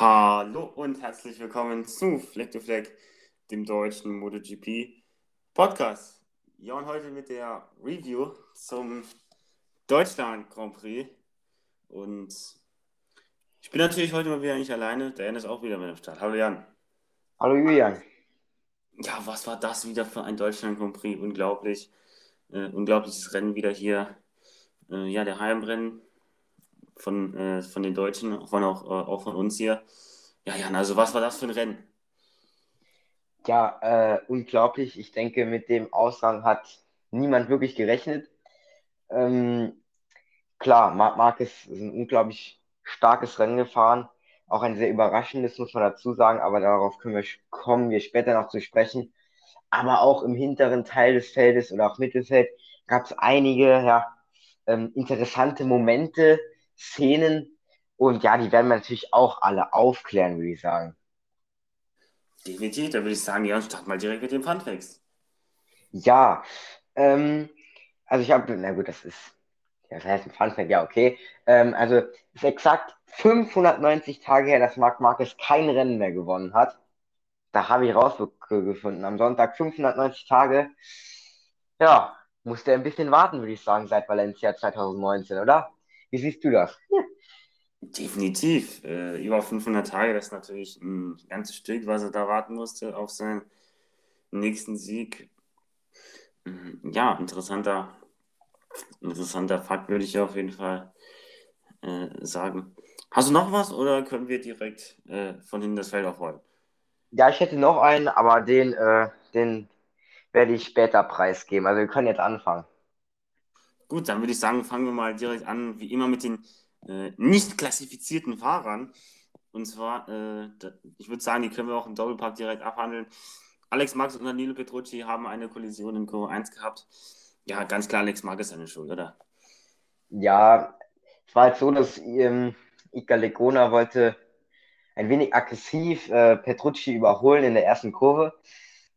Hallo und herzlich willkommen zu Fleck to Fleck, dem deutschen MotoGP Podcast. Ja, und heute mit der Review zum Deutschland Grand Prix. Und ich bin natürlich heute mal wieder nicht alleine. Der Jan ist auch wieder mit am Start. Hallo Jan. Hallo Julian. Ja, was war das wieder für ein Deutschland Grand Prix? Unglaublich. Äh, unglaubliches Rennen wieder hier. Äh, ja, der Heimrennen von, äh, von den Deutschen, von auch, äh, auch von uns hier. Ja, Jan, also was war das für ein Rennen? Ja, äh, unglaublich. Ich denke, mit dem Ausgang hat niemand wirklich gerechnet. Ähm, klar, Marc Marquez ist ein unglaublich starkes Rennen gefahren. Auch ein sehr überraschendes, muss man dazu sagen, aber darauf können wir, kommen wir später noch zu sprechen. Aber auch im hinteren Teil des Feldes oder auch Mittelfeld gab es einige ja, ähm, interessante Momente, Szenen. Und ja, die werden wir natürlich auch alle aufklären, würde ich sagen. Definitiv, da würde ich sagen, ja, start mal direkt mit dem Funfacts. Ja, ähm, also ich habe, na gut, das ist, das heißt ein Funfact, ja, okay. Ähm, also es ist exakt 590 Tage her, dass Marc Marquez kein Rennen mehr gewonnen hat. Da habe ich rausgefunden. Am Sonntag 590 Tage. Ja, musste er ein bisschen warten, würde ich sagen, seit Valencia 2019, oder? Wie siehst du das? Definitiv. Äh, über 500 Tage, das ist natürlich ein ganzes Stück, was er da warten musste auf seinen nächsten Sieg. Mhm, ja, interessanter, interessanter Fakt, würde ich auf jeden Fall äh, sagen. Hast du noch was oder können wir direkt äh, von hinten das Feld aufrollen? Ja, ich hätte noch einen, aber den, äh, den werde ich später preisgeben. Also wir können jetzt anfangen. Gut, dann würde ich sagen, fangen wir mal direkt an, wie immer mit den äh, nicht klassifizierten Fahrern. Und zwar, äh, ich würde sagen, die können wir auch im Doppelpack direkt abhandeln. Alex Max und Danilo Petrucci haben eine Kollision in Kurve 1 gehabt. Ja, ganz klar, Alex Max ist seine Schuld, oder? Ja, es war halt so, dass ähm, Ika Legona wollte ein wenig aggressiv äh, Petrucci überholen in der ersten Kurve.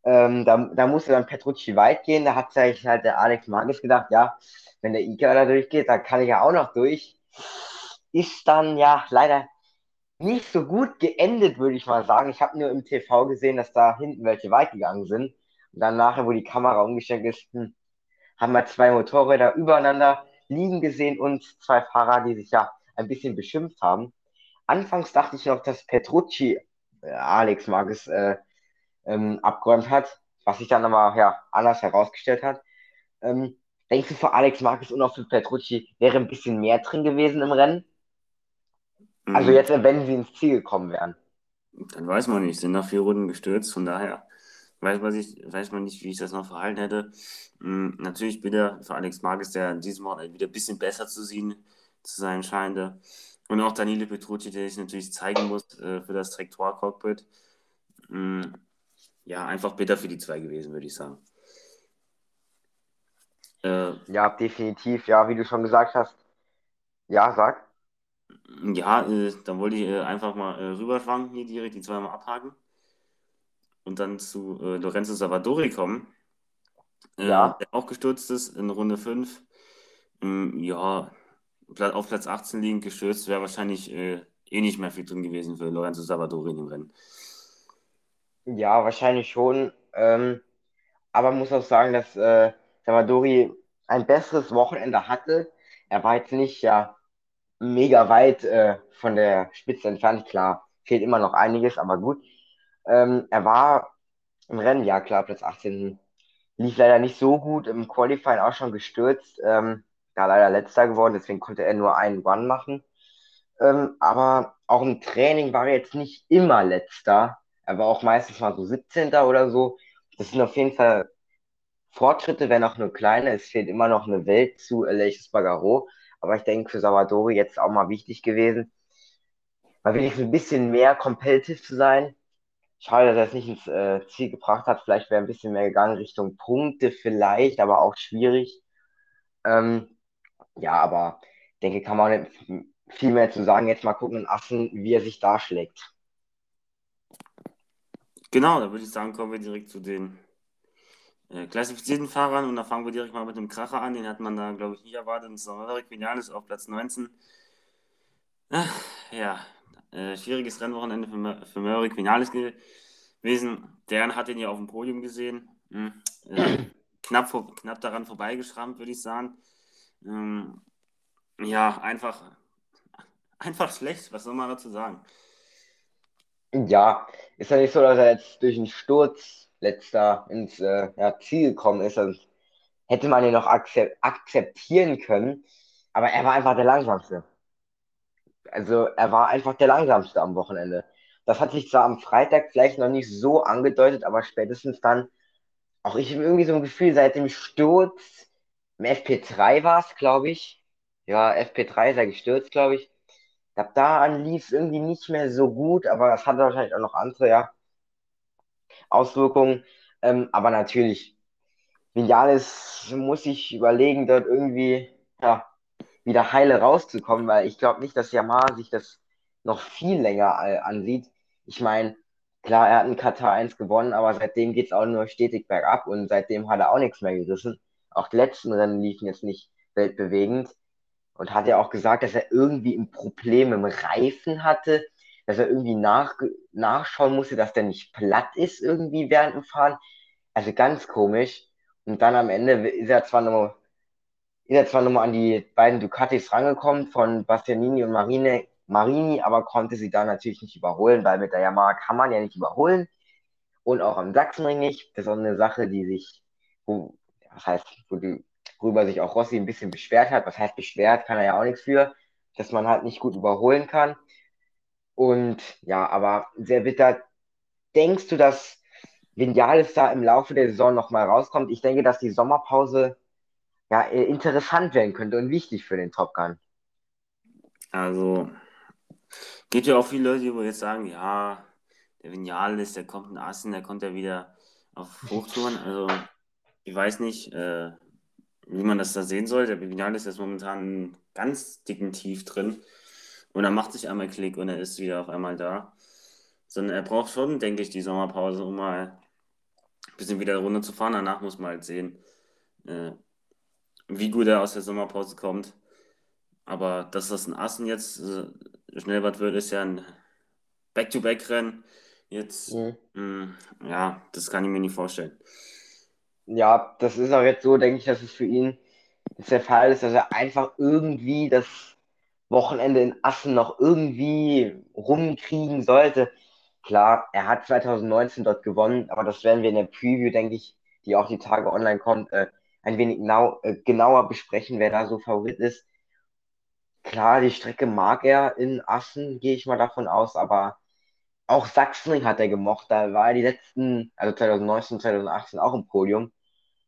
Ähm, da, da musste dann Petrucci weit gehen. Da hat sich halt der Alex Marquez gedacht, ja, wenn der Ika da durchgeht, dann kann ich ja auch noch durch. Ist dann ja leider nicht so gut geendet, würde ich mal sagen. Ich habe nur im TV gesehen, dass da hinten welche weit gegangen sind. Und dann nachher, wo die Kamera umgestellt ist, hm, haben wir zwei Motorräder übereinander liegen gesehen und zwei Fahrer, die sich ja ein bisschen beschimpft haben. Anfangs dachte ich noch, dass Petrucci äh, Alex Marquez äh, ähm, abgeräumt hat, was sich dann aber ja, anders herausgestellt hat. Ähm, Denkst du, für Alex Marquez und auch für Petrucci wäre ein bisschen mehr drin gewesen im Rennen? Mhm. Also jetzt, wenn sie ins Ziel gekommen wären. Dann weiß man nicht. Sind nach vier Runden gestürzt, von daher weiß man, nicht, weiß man nicht, wie ich das noch verhalten hätte. Mhm, natürlich bitte für Alex Marquez, der in diesem Mal wieder ein bisschen besser zu sehen zu sein scheinte. Und auch Daniele Petrucci, der sich natürlich zeigen muss äh, für das Traktor-Cockpit. Mhm, ja, einfach bitter für die zwei gewesen, würde ich sagen. Äh, ja, definitiv. Ja, wie du schon gesagt hast. Ja, sag. Ja, äh, dann wollte ich äh, einfach mal äh, rüberschwanken hier direkt, die zweimal abhaken. Und dann zu äh, Lorenzo Savadori kommen. Äh, ja. Der auch gestürzt ist in Runde 5. Ähm, ja, auf Platz 18 liegend gestürzt, wäre wahrscheinlich äh, eh nicht mehr viel drin gewesen für Lorenzo Savadori in dem Rennen. Ja, wahrscheinlich schon. Ähm, aber muss auch sagen, dass äh, Salvadori ein besseres Wochenende hatte. Er war jetzt nicht ja mega weit äh, von der Spitze entfernt. Klar, fehlt immer noch einiges, aber gut. Ähm, er war im Rennen, ja klar, Platz 18 lief leider nicht so gut. Im Qualifying auch schon gestürzt. Ähm, da leider letzter geworden, deswegen konnte er nur einen Run machen. Ähm, aber auch im Training war er jetzt nicht immer letzter. Er war auch meistens mal so 17. oder so. Das sind auf jeden Fall Fortschritte, wenn auch nur kleine. Es fehlt immer noch eine Welt zu Aleix Bagaro. Aber ich denke, für Salvadori jetzt auch mal wichtig gewesen, mal wenigstens ein bisschen mehr competitive zu sein. Schade, dass er es nicht ins äh, Ziel gebracht hat. Vielleicht wäre ein bisschen mehr gegangen Richtung Punkte, vielleicht, aber auch schwierig. Ähm, ja, aber denke, kann man viel mehr zu sagen. Jetzt mal gucken in Assen, wie er sich darschlägt. Genau, da würde ich sagen, kommen wir direkt zu den äh, klassifizierten Fahrern und da fangen wir direkt mal mit dem Kracher an. Den hat man da, glaube ich, nicht erwartet. Und zwar Maverick Vinales auf Platz 19. Ach, ja, Äh, schwieriges Rennwochenende für, für Maverick Vinales gewesen. Deren hat ihn ja auf dem Podium gesehen. Hm. Äh, knapp, vor, knapp daran vorbeigeschrammt, würde ich sagen. Ähm, ja, einfach, einfach schlecht. Was soll man dazu sagen? Ja, ist ja nicht so, dass er jetzt durch einen Sturz letzter ins äh, ja, Ziel gekommen ist. Also hätte man ihn noch akzeptieren können, aber er war einfach der Langsamste. Also er war einfach der Langsamste am Wochenende. Das hat sich zwar am Freitag vielleicht noch nicht so angedeutet, aber spätestens dann, auch ich habe irgendwie so ein Gefühl, seit dem Sturz, im FP3 war es, glaube ich. Ja, FP3 sei gestürzt, glaube ich. Ab da an lief es irgendwie nicht mehr so gut, aber das hatte wahrscheinlich auch noch andere, ja, Auswirkungen. Ähm, aber natürlich, Vinales muss ich überlegen, dort irgendwie, ja, wieder heile rauszukommen, weil ich glaube nicht, dass Yamaha sich das noch viel länger ansieht. Ich meine, klar, er hat in Katar 1 gewonnen, aber seitdem geht es auch nur stetig bergab und seitdem hat er auch nichts mehr gerissen. Auch die letzten Rennen liefen jetzt nicht weltbewegend und hat ja auch gesagt, dass er irgendwie ein Problem im Reifen hatte, dass er irgendwie nach, nachschauen musste, dass der nicht platt ist irgendwie während dem Fahren. Also ganz komisch. Und dann am Ende ist er zwar noch ist er zwar nochmal an die beiden Ducatis rangekommen von Bastianini und Marine, Marini, aber konnte sie da natürlich nicht überholen, weil mit der Yamaha kann man ja nicht überholen und auch am Sachsenring nicht. Das ist auch eine Sache, die sich, wo, das heißt, wo die, worüber sich auch Rossi ein bisschen beschwert hat. Was heißt beschwert, kann er ja auch nichts für, dass man halt nicht gut überholen kann. Und ja, aber sehr bitter. Denkst du, dass Vinales da im Laufe der Saison nochmal rauskommt? Ich denke, dass die Sommerpause ja, äh, interessant werden könnte und wichtig für den Top Gun. Also, gibt ja auch viele Leute, die jetzt sagen, ja, der Vinales, der kommt in Assen, der kommt ja wieder auf Hochtouren. Also, ich weiß nicht, äh, wie man das da sehen soll. Der Vinales ist momentan ganz dicken Tief drin. Und dann macht sich einmal Klick und er ist wieder auf einmal da. Sondern er braucht schon, denke ich, die Sommerpause, um mal ein bisschen wieder runterzufahren. Danach muss man halt sehen, äh, wie gut er aus der Sommerpause kommt. Aber dass das ein Assen jetzt äh, Schnellbad wird, ist ja ein Back-to-Back-Rennen. Jetzt, mhm. mh, mm, ja, das kann ich mir nicht vorstellen. Ja, das ist auch jetzt so, denke ich, dass es für ihn jetzt der Fall ist, dass er einfach irgendwie das Wochenende in Assen noch irgendwie rumkriegen sollte. Klar, er hat 2019 dort gewonnen, aber das werden wir in der Preview, denke ich, die auch die Tage online kommt, äh, ein wenig genau, äh, genauer besprechen, wer da so Favorit ist. Klar, die Strecke mag er in Assen, gehe ich mal davon aus, aber auch Sachsenring hat er gemocht. Da war er die letzten, also 2019, 2018 auch im Podium.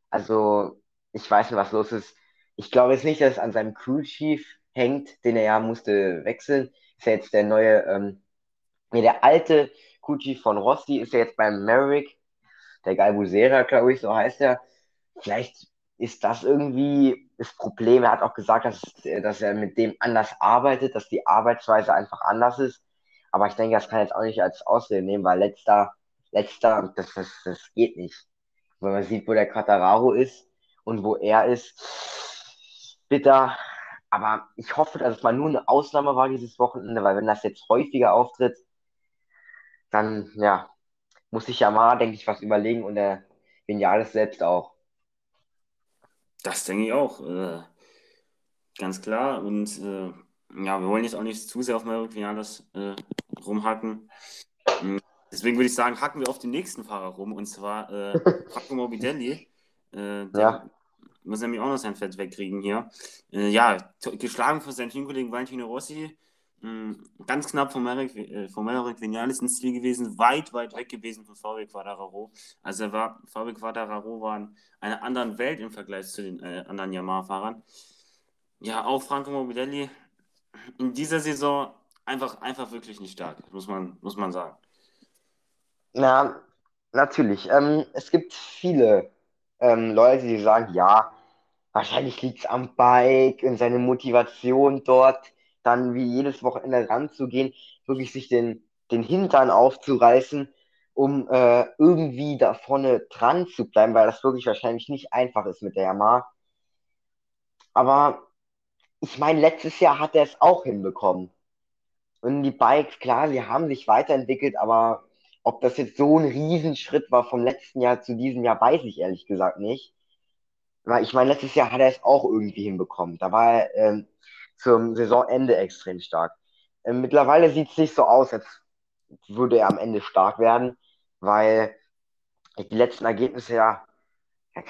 Also, ich weiß nicht, was los ist. Ich glaube jetzt nicht, dass es an seinem Crew Chief hängt, den er ja musste wechseln. Ist ja jetzt der neue, ähm, nee, der alte Crew Chief von Rossi ist ja jetzt beim Maverick, der Galbusera, glaube ich, so heißt er. Vielleicht ist das irgendwie das Problem. Er hat auch gesagt, dass, dass er mit dem anders arbeitet, dass die Arbeitsweise einfach anders ist. Aber ich denke, das kann jetzt auch nicht als Ausrede nehmen, weil letzter, letzter, das, das, das geht nicht. Wenn man sieht, wo der Katararo ist und wo er ist, bitter. Aber ich hoffe, dass es mal nur eine Ausnahme war dieses Wochenende, weil wenn das jetzt häufiger auftritt, dann, ja, muss ich ja mal, denke ich, was überlegen und der Vinales selbst auch. Das denke ich auch. Äh, ganz klar. Und äh, ja, wir wollen jetzt auch nicht zu sehr auf Maverick Vinales äh, rumhacken. Hm, deswegen würde ich sagen, hacken wir auf den nächsten Fahrer rum, und zwar äh, Franco Morbidelli. Äh, ja. muss nämlich auch noch sein Fett wegkriegen hier. Äh, ja, geschlagen von seinem Teamkollegen Valentino Rossi. Hm, ganz knapp von Merrick, äh, von Merrick Vinales ins Ziel gewesen, weit, weit weg gewesen von VW Quadraro. Also er war, VW Quadraro war in einer anderen Welt im Vergleich zu den äh, anderen Yamaha-Fahrern. Ja, auch Franco Morbidelli in dieser Saison einfach, einfach wirklich nicht stark, muss man, muss man sagen. Ja, natürlich. Ähm, es gibt viele ähm, Leute, die sagen, ja, wahrscheinlich liegt es am Bike und seine Motivation dort dann wie jedes Wochenende ranzugehen, wirklich sich den, den Hintern aufzureißen, um äh, irgendwie da vorne dran zu bleiben, weil das wirklich wahrscheinlich nicht einfach ist mit der Yamaha. Aber ich meine, letztes Jahr hat er es auch hinbekommen. Und die Bikes, klar, sie haben sich weiterentwickelt, aber ob das jetzt so ein Riesenschritt war vom letzten Jahr zu diesem Jahr, weiß ich ehrlich gesagt nicht. Weil ich meine, letztes Jahr hat er es auch irgendwie hinbekommen. Da war er ähm, zum Saisonende extrem stark. Ähm, mittlerweile sieht es nicht so aus, als würde er am Ende stark werden, weil die letzten Ergebnisse ja,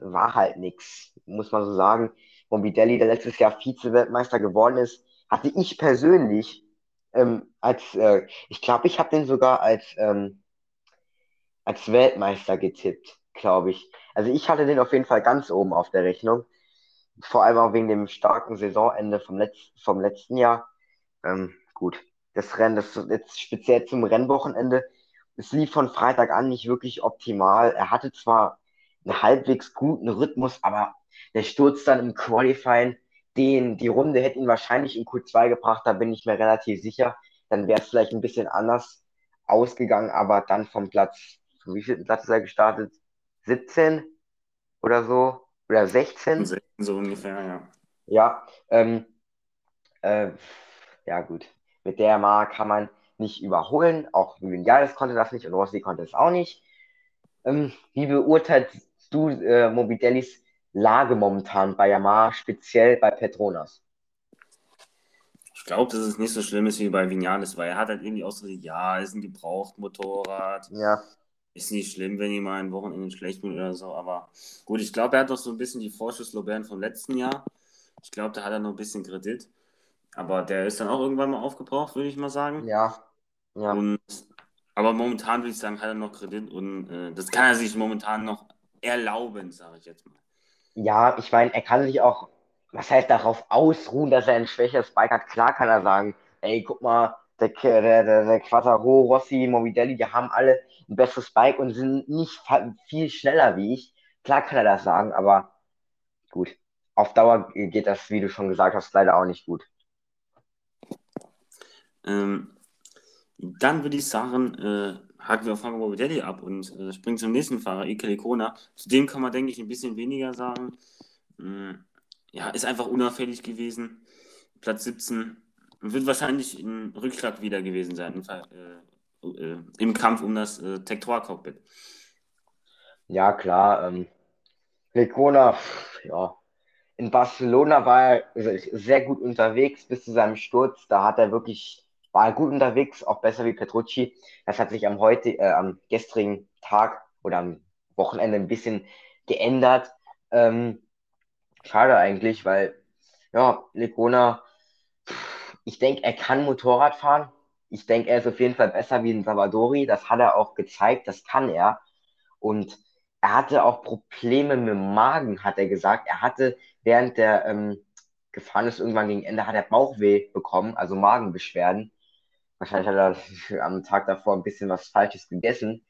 war halt nichts, muss man so sagen. Morbidelli, der letztes Jahr Vize-Weltmeister geworden ist, hatte ich persönlich ähm, als, äh, ich glaube, ich habe den sogar als, ähm, als Weltmeister getippt, glaube ich. Also ich hatte den auf jeden Fall ganz oben auf der Rechnung. Vor allem auch wegen dem starken Saisonende vom, Letz vom letzten Jahr. Ähm, gut, das Rennen, das jetzt speziell zum Rennwochenende, es lief von Freitag an nicht wirklich optimal. Er hatte zwar einen halbwegs guten Rhythmus, aber der Sturz dann im Qualifying den, die Runde hätte ihn wahrscheinlich in Q2 gebracht, da bin ich mir relativ sicher. Dann wäre es vielleicht ein bisschen anders ausgegangen, aber dann vom Platz, von wie viel Platz ist er gestartet? 17 oder so? Oder 16? 16 so ungefähr, ja. Ja, ähm, äh, ja gut. Mit der Mark kann man nicht überholen. Auch Vinales konnte das nicht und Rossi konnte es auch nicht. Ähm, wie beurteilst du äh, Mobidellis Lage momentan bei Yamaha, speziell bei Petronas? Ich glaube, dass es nicht so schlimm ist wie bei Vinales, weil er hat halt irgendwie so, ja, ist ein Gebrauchtmotorrad. Ja. Ist nicht schlimm, wenn jemand ein Wochenende schlecht wird oder so, aber gut, ich glaube, er hat doch so ein bisschen die Vorschusslorbeeren vom letzten Jahr. Ich glaube, da hat er noch ein bisschen Kredit. Aber der ist dann auch irgendwann mal aufgebraucht, würde ich mal sagen. Ja. ja. Und, aber momentan würde ich sagen, hat er noch Kredit und äh, das kann er sich momentan noch erlauben, sage ich jetzt mal. Ja, ich meine, er kann sich auch, was heißt darauf ausruhen, dass er ein schwächeres Bike hat. Klar kann er sagen, ey, guck mal, der, der, der, der Quattaro, Rossi, Morbidelli, die haben alle ein besseres Bike und sind nicht viel schneller wie ich. Klar kann er das sagen, aber gut. Auf Dauer geht das, wie du schon gesagt hast, leider auch nicht gut. Ähm, dann würde ich sagen, äh, haken wir auf Franco Morbidelli ab und äh, springen zum nächsten Fahrer, Ike Lecona. Zu dem kann man, denke ich, ein bisschen weniger sagen. Hm, ja, ist einfach unauffällig gewesen. Platz 17 wird wahrscheinlich ein Rückschlag wieder gewesen sein äh, äh, im Kampf um das äh, Tektor-Cockpit. Ja, klar. Ähm, Lecona, ja. In Barcelona war er sehr gut unterwegs bis zu seinem Sturz. Da hat er wirklich war gut unterwegs, auch besser wie Petrucci. Das hat sich am heute, äh, am gestrigen Tag oder am Wochenende ein bisschen geändert. Ähm, schade eigentlich, weil ja, Lecona, ich denke, er kann Motorrad fahren. Ich denke, er ist auf jeden Fall besser wie ein Salvadori. Das hat er auch gezeigt, das kann er. Und er hatte auch Probleme mit dem Magen, hat er gesagt. Er hatte während der ähm, gefahren ist, irgendwann gegen Ende, hat er Bauchweh bekommen, also Magenbeschwerden. Wahrscheinlich hat er am Tag davor ein bisschen was Falsches gegessen.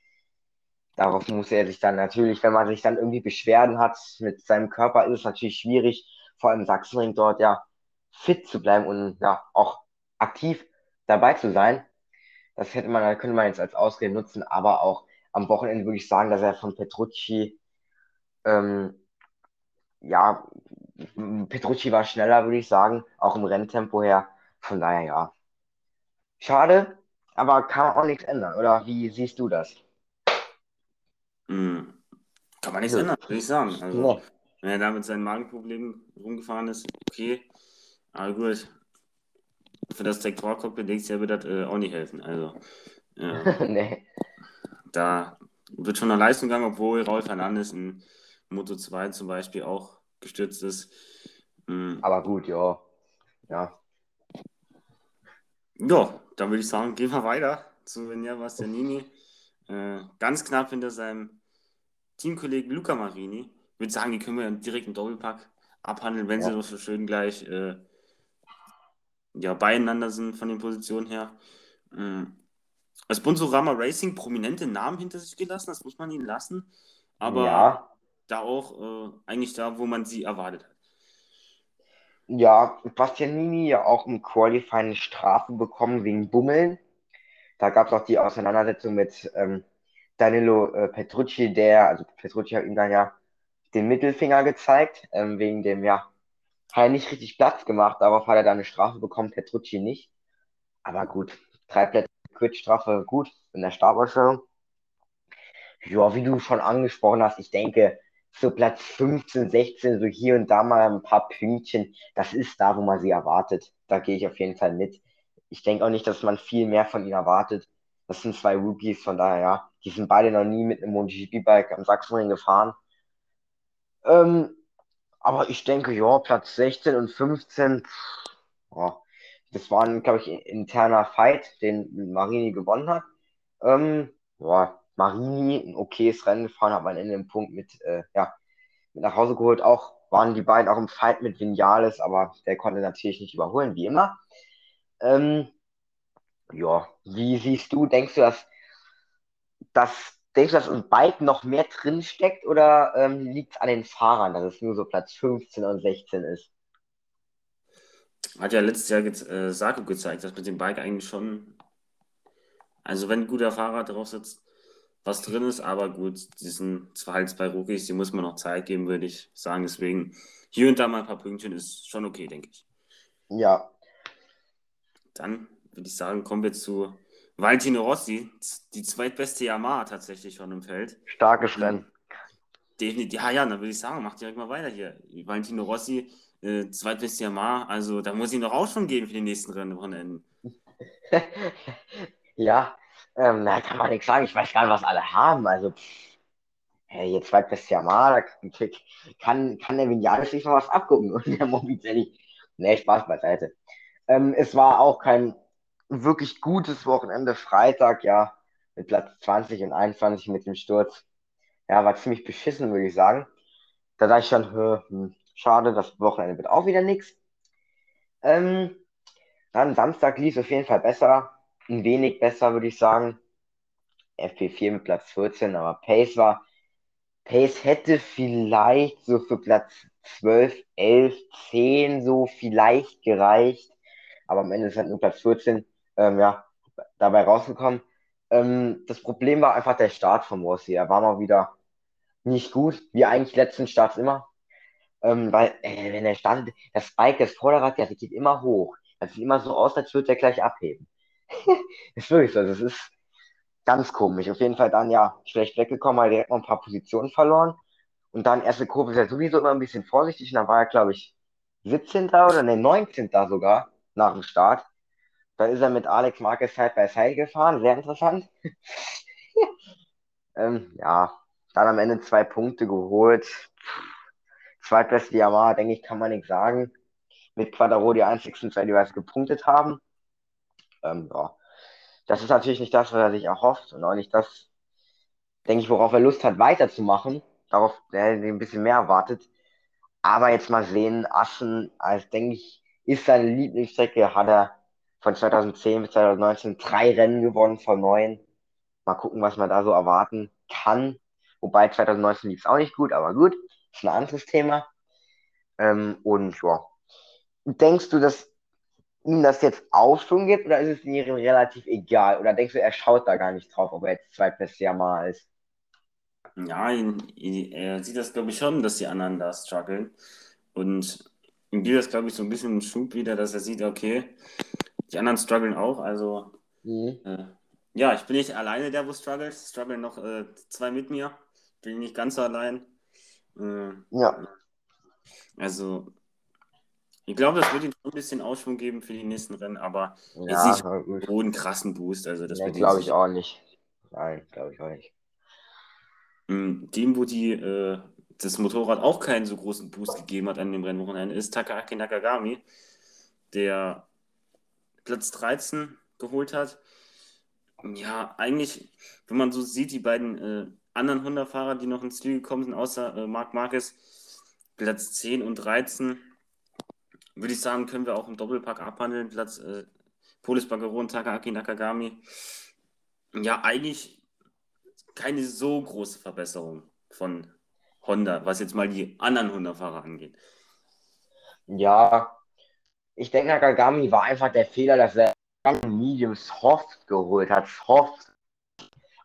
Darauf muss er sich dann natürlich, wenn man sich dann irgendwie Beschwerden hat mit seinem Körper, ist es natürlich schwierig, vor allem Sachsenring dort ja fit zu bleiben und ja auch aktiv dabei zu sein. Das hätte man, könnte man jetzt als Ausrede nutzen, aber auch am Wochenende würde ich sagen, dass er von Petrucci, ähm, ja, Petrucci war schneller, würde ich sagen, auch im Renntempo her. Von daher ja, Schade, aber kann auch nichts ändern, oder wie siehst du das? Hm. Kann man nichts ja. ändern, würde ich sagen. Also, ja. Wenn er da mit seinen Magenproblemen rumgefahren ist, okay. Aber gut, für das du, ja, wird das äh, auch nicht helfen. Also, ja. nee. Da wird schon eine Leistung gegangen, obwohl Raul Fernandes in Moto 2 zum Beispiel auch gestürzt ist. Mhm. Aber gut, ja. Ja. Ja, dann würde ich sagen, gehen wir weiter zu Venja Bastianini. Äh, ganz knapp hinter seinem Teamkollegen Luca Marini. Ich würde sagen, die können wir direkt im Doppelpack abhandeln, wenn ja. sie doch so schön gleich äh, ja, beieinander sind von den Positionen her. Ähm, als Sponsorama Racing prominente Namen hinter sich gelassen, das muss man ihnen lassen. Aber ja. da auch äh, eigentlich da, wo man sie erwartet hat. Ja, Bastianini ja auch im Qualifying Strafe bekommen wegen Bummeln. Da gab es auch die Auseinandersetzung mit ähm, Danilo äh, Petrucci, der, also Petrucci hat ihm dann ja den Mittelfinger gezeigt, ähm, wegen dem, ja, hat er nicht richtig Platz gemacht, darauf hat er dann eine Strafe bekommen, Petrucci nicht. Aber gut, drei Plätze Quitstrafe, gut, in der Startausstellung. Ja, wie du schon angesprochen hast, ich denke, so Platz 15, 16, so hier und da mal ein paar Pünktchen, das ist da, wo man sie erwartet. Da gehe ich auf jeden Fall mit. Ich denke auch nicht, dass man viel mehr von ihnen erwartet. Das sind zwei Rookies, von daher, ja, die sind beide noch nie mit einem MotoGP-Bike am Sachsenring gefahren. Ähm, aber ich denke, ja, Platz 16 und 15, pff, ja, das war, ein, glaube ich, interner Fight, den Marini gewonnen hat. Ähm, ja, Marini ein okayes Rennen gefahren, hat man in dem Punkt mit, äh, ja, mit nach Hause geholt. Auch waren die beiden auch im Fight mit Vinales, aber der konnte natürlich nicht überholen, wie immer. Ähm, ja, wie siehst du, denkst du, dass, dass, denkst du, dass im Bike noch mehr drin steckt oder ähm, liegt es an den Fahrern, dass es nur so Platz 15 und 16 ist? Hat ja letztes Jahr äh, Saku gezeigt, dass mit dem Bike eigentlich schon, also wenn ein guter Fahrer drauf sitzt, was drin ist, aber gut, die sind zwar halt zwei Rookies, die muss man noch Zeit geben, würde ich sagen. Deswegen hier und da mal ein paar Pünktchen ist schon okay, denke ich. Ja. Dann würde ich sagen, kommen wir zu Valentino Rossi, die zweitbeste Yamaha tatsächlich schon im Feld. Starkes Rennen. Definitiv, ja, ja, dann würde ich sagen, macht direkt mal weiter hier. Valentino Rossi, äh, zweitbeste Yamaha, also da muss ich noch auch schon gehen für die nächsten Rennen. ja, ähm, na, kann man nichts sagen. Ich weiß gar nicht, was alle haben. Also, hey, jetzt zweitbeste Yamaha, da kann, kann der Vinales sich noch was abgucken und der Morbidelli. Nee, Spaß beiseite. Ähm, es war auch kein wirklich gutes Wochenende. Freitag, ja, mit Platz 20 und 21 mit dem Sturz. Ja, war ziemlich beschissen, würde ich sagen. Da dachte ich schon, hm, schade, das Wochenende wird auch wieder nichts. Ähm, dann Samstag lief es auf jeden Fall besser. Ein wenig besser, würde ich sagen. FP4 mit Platz 14, aber Pace war. Pace hätte vielleicht so für Platz 12, 11, 10 so vielleicht gereicht. Aber am Ende ist halt nur Platz 14 ähm, ja, dabei rausgekommen. Ähm, das Problem war einfach der Start von Rossi. Er war mal wieder nicht gut, wie eigentlich letzten Starts immer. Ähm, weil, äh, wenn er startet, das Spike, das Vorderrad, der geht immer hoch. Das sieht immer so aus, als würde er gleich abheben. ist wirklich so. Das ist ganz komisch. Auf jeden Fall dann ja schlecht weggekommen, hat direkt noch ein paar Positionen verloren. Und dann erste Kurve ist er sowieso immer ein bisschen vorsichtig. Und dann war er, glaube ich, 17. oder ne, 19. sogar nach dem Start. Da ist er mit Alex Marquez Side by Side gefahren. Sehr interessant. ähm, ja, dann am Ende zwei Punkte geholt. Zweitbeste Yamaha, denke ich, kann man nichts sagen. Mit Quadro die einzigsten zwei, die was gepunktet haben. Ähm, ja. Das ist natürlich nicht das, was er sich erhofft und auch nicht das, denke ich, worauf er Lust hat, weiterzumachen. Darauf, der ein bisschen mehr erwartet. Aber jetzt mal sehen, Assen, als denke ich, ist seine Lieblingsstrecke, hat er von 2010 bis 2019 drei Rennen gewonnen von neun. Mal gucken, was man da so erwarten kann. Wobei 2019 lief es auch nicht gut, aber gut, ist ein anderes Thema. Ähm, und ja, denkst du, dass ihm das jetzt Aufschwung gibt oder ist es ihm relativ egal? Oder denkst du, er schaut da gar nicht drauf, ob er jetzt zweitbestes Jahr mal ist? Ja, er sieht das, glaube ich, schon, dass die anderen da strugglen. Und ihm gibt das, glaube ich, so ein bisschen einen Schub wieder, dass er sieht, okay, die anderen strugglen auch. Also, mhm. äh, ja, ich bin nicht alleine der, wo struggelt. Es strugglen noch äh, zwei mit mir. Bin nicht ganz so allein. Äh, ja. Also, ich glaube, das wird ihm ein bisschen Ausschwung geben für die nächsten Rennen, aber ja, jetzt nicht so einen krassen Boost. Also das nee, glaube ich auch nicht. Nein, glaube ich auch nicht. Dem, wo die, äh, das Motorrad auch keinen so großen Boost gegeben hat an dem Rennwochenende, ist Takaaki Nakagami, der Platz 13 geholt hat. Ja, eigentlich, wenn man so sieht, die beiden äh, anderen Honda-Fahrer, die noch ins Ziel gekommen sind, außer äh, Marc Marquez, Platz 10 und 13, würde ich sagen, können wir auch im Doppelpack abhandeln. Platz äh, Polis Bagaro Takaaki Nakagami. Ja, eigentlich keine so große Verbesserung von Honda, was jetzt mal die anderen Honda-Fahrer angeht. Ja, ich denke, Nakagami war einfach der Fehler, dass er Medium Soft geholt hat. Soft.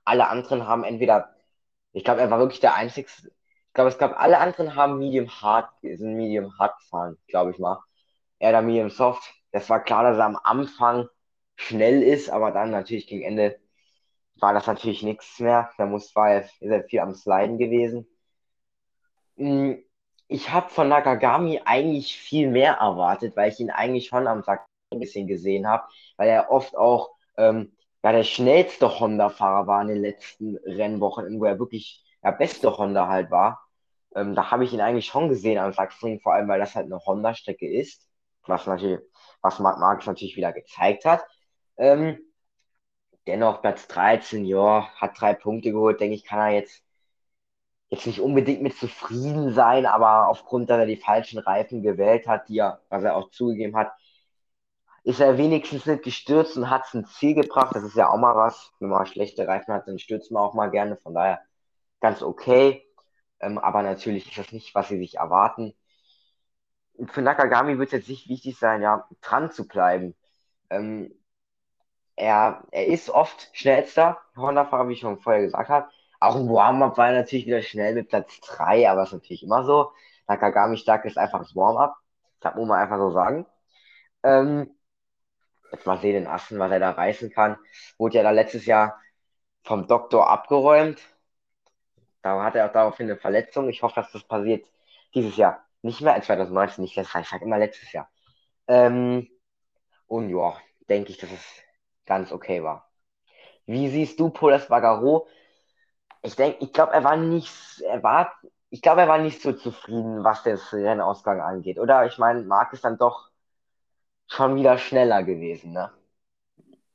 Alle anderen haben entweder, ich glaube, er war wirklich der einzige. Ich glaube, es gab alle anderen haben Medium Hard, sind Medium Hard gefahren, glaube ich mal. Er da Medium Soft. Das war klar, dass er am Anfang schnell ist, aber dann natürlich gegen Ende war das natürlich nichts mehr. Da muss, war er sehr viel am Sliden gewesen. Hm, ich habe von Nakagami eigentlich viel mehr erwartet, weil ich ihn eigentlich schon am Sack ein bisschen gesehen habe, weil er oft auch ähm, ja, der schnellste Honda-Fahrer war in den letzten Rennwochen, wo er wirklich der beste Honda halt war. Ähm, da habe ich ihn eigentlich schon gesehen am Sachsenring, vor allem weil das halt eine Honda-Strecke ist, was natürlich, was Marc natürlich wieder gezeigt hat. Ähm, dennoch Platz 13, ja, hat drei Punkte geholt, denke ich, kann er jetzt, jetzt nicht unbedingt mit zufrieden sein, aber aufgrund, dass er die falschen Reifen gewählt hat, die er, was er auch zugegeben hat, ist er wenigstens nicht gestürzt und hat es ins Ziel gebracht. Das ist ja auch mal was. Wenn man schlechte Reifen hat, dann stürzt man auch mal gerne. Von daher ganz okay. Ähm, aber natürlich ist das nicht, was sie sich erwarten. Für Nakagami wird es jetzt nicht wichtig sein, ja, dran zu bleiben. Ähm, er, er ist oft schnellster Honda-Fahrer, wie ich schon vorher gesagt habe. Auch im Warm-Up war er natürlich wieder schnell mit Platz 3, aber ist natürlich immer so. Nakagami stark ist einfach das Warm-Up. Das muss man einfach so sagen. Ähm, jetzt mal sehen in Assen, was er da reißen kann. Wurde ja da letztes Jahr vom Doktor abgeräumt. Da hat er auch daraufhin eine Verletzung. Ich hoffe, dass das passiert dieses Jahr. Nicht mehr als 2019, nicht letztes Jahr. Ich sage immer letztes Jahr. Ähm, und ja, denke ich, dass es ganz okay war. Wie siehst du Paul Espargaro? Ich denke, ich glaube, er war nicht, er war, ich glaube, er war nicht so zufrieden, was das Rennausgang angeht. Oder ich meine, Marc ist dann doch schon wieder schneller gewesen, ne?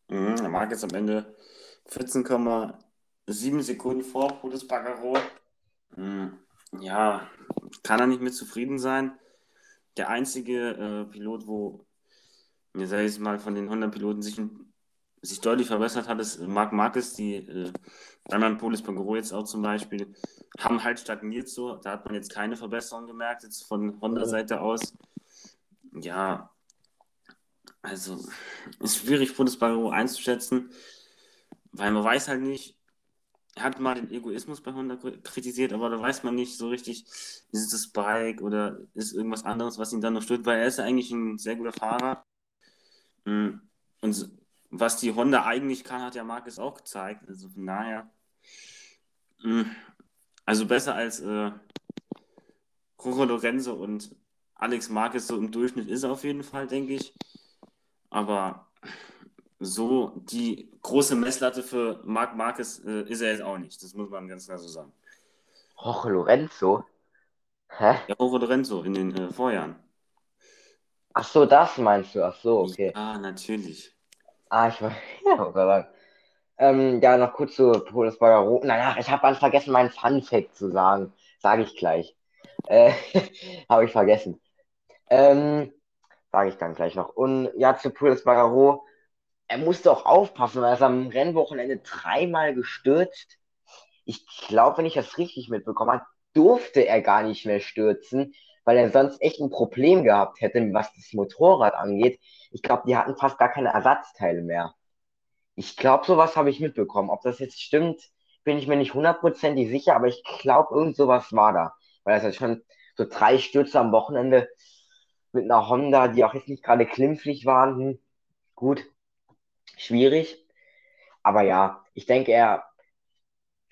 Mhm, mag jetzt am Ende 14,7 Sekunden vor Brutus Bagaro. Mhm, ja, kann er nicht mit zufrieden sein. Der einzige äh, Pilot, wo, mir sag ich mal, von den 100 Piloten sich, sich deutlich verbessert hat, ist Marc Marquez. Die äh, anderen Polis Bagaro jetzt auch zum Beispiel haben halt stagniert so. Da hat man jetzt keine Verbesserung gemerkt, jetzt von Honda-Seite aus. Ja, also, ist schwierig, Bundesbagaro einzuschätzen, weil man weiß halt nicht, hat mal den Egoismus bei Honda kritisiert, aber da weiß man nicht so richtig, ist es das Bike oder ist irgendwas anderes, was ihn dann noch stört, weil er ist eigentlich ein sehr guter Fahrer. Mm, und was die Honda eigentlich kann, hat ja Marcus auch gezeigt. Also daher, mm, also besser als äh, Roro Lorenzo und Alex Marquez so im Durchschnitt ist er auf jeden Fall, denke ich. Aber so die große Messlatte für Marc Marquez äh, ist er jetzt auch nicht. Das muss man ganz klar so sagen. Jorge Lorenzo? Hä? Ja, Jorge Lorenzo in den äh, Vorjahren. Ach so, das meinst du? Ach so, okay. Ja, natürlich. Ah, ich war. Ja, sagen. Ähm, ja, noch kurz zu Polis Bagaro. Naja, ich habe ganz vergessen, meinen Fun Fact zu sagen. Sage ich gleich. Äh, habe ich vergessen. Ähm, Sage ich dann gleich noch. Und ja, zu Pulis Bagaro, er musste auch aufpassen, weil er ist am Rennwochenende dreimal gestürzt. Ich glaube, wenn ich das richtig mitbekommen habe, durfte er gar nicht mehr stürzen, weil er sonst echt ein Problem gehabt hätte, was das Motorrad angeht. Ich glaube, die hatten fast gar keine Ersatzteile mehr. Ich glaube, sowas habe ich mitbekommen. Ob das jetzt stimmt, bin ich mir nicht hundertprozentig sicher, aber ich glaube, irgend sowas war da. Weil das ja schon so drei Stürze am Wochenende mit einer Honda, die auch jetzt nicht gerade klimpflich waren. Hm, gut, schwierig. Aber ja, ich denke, er,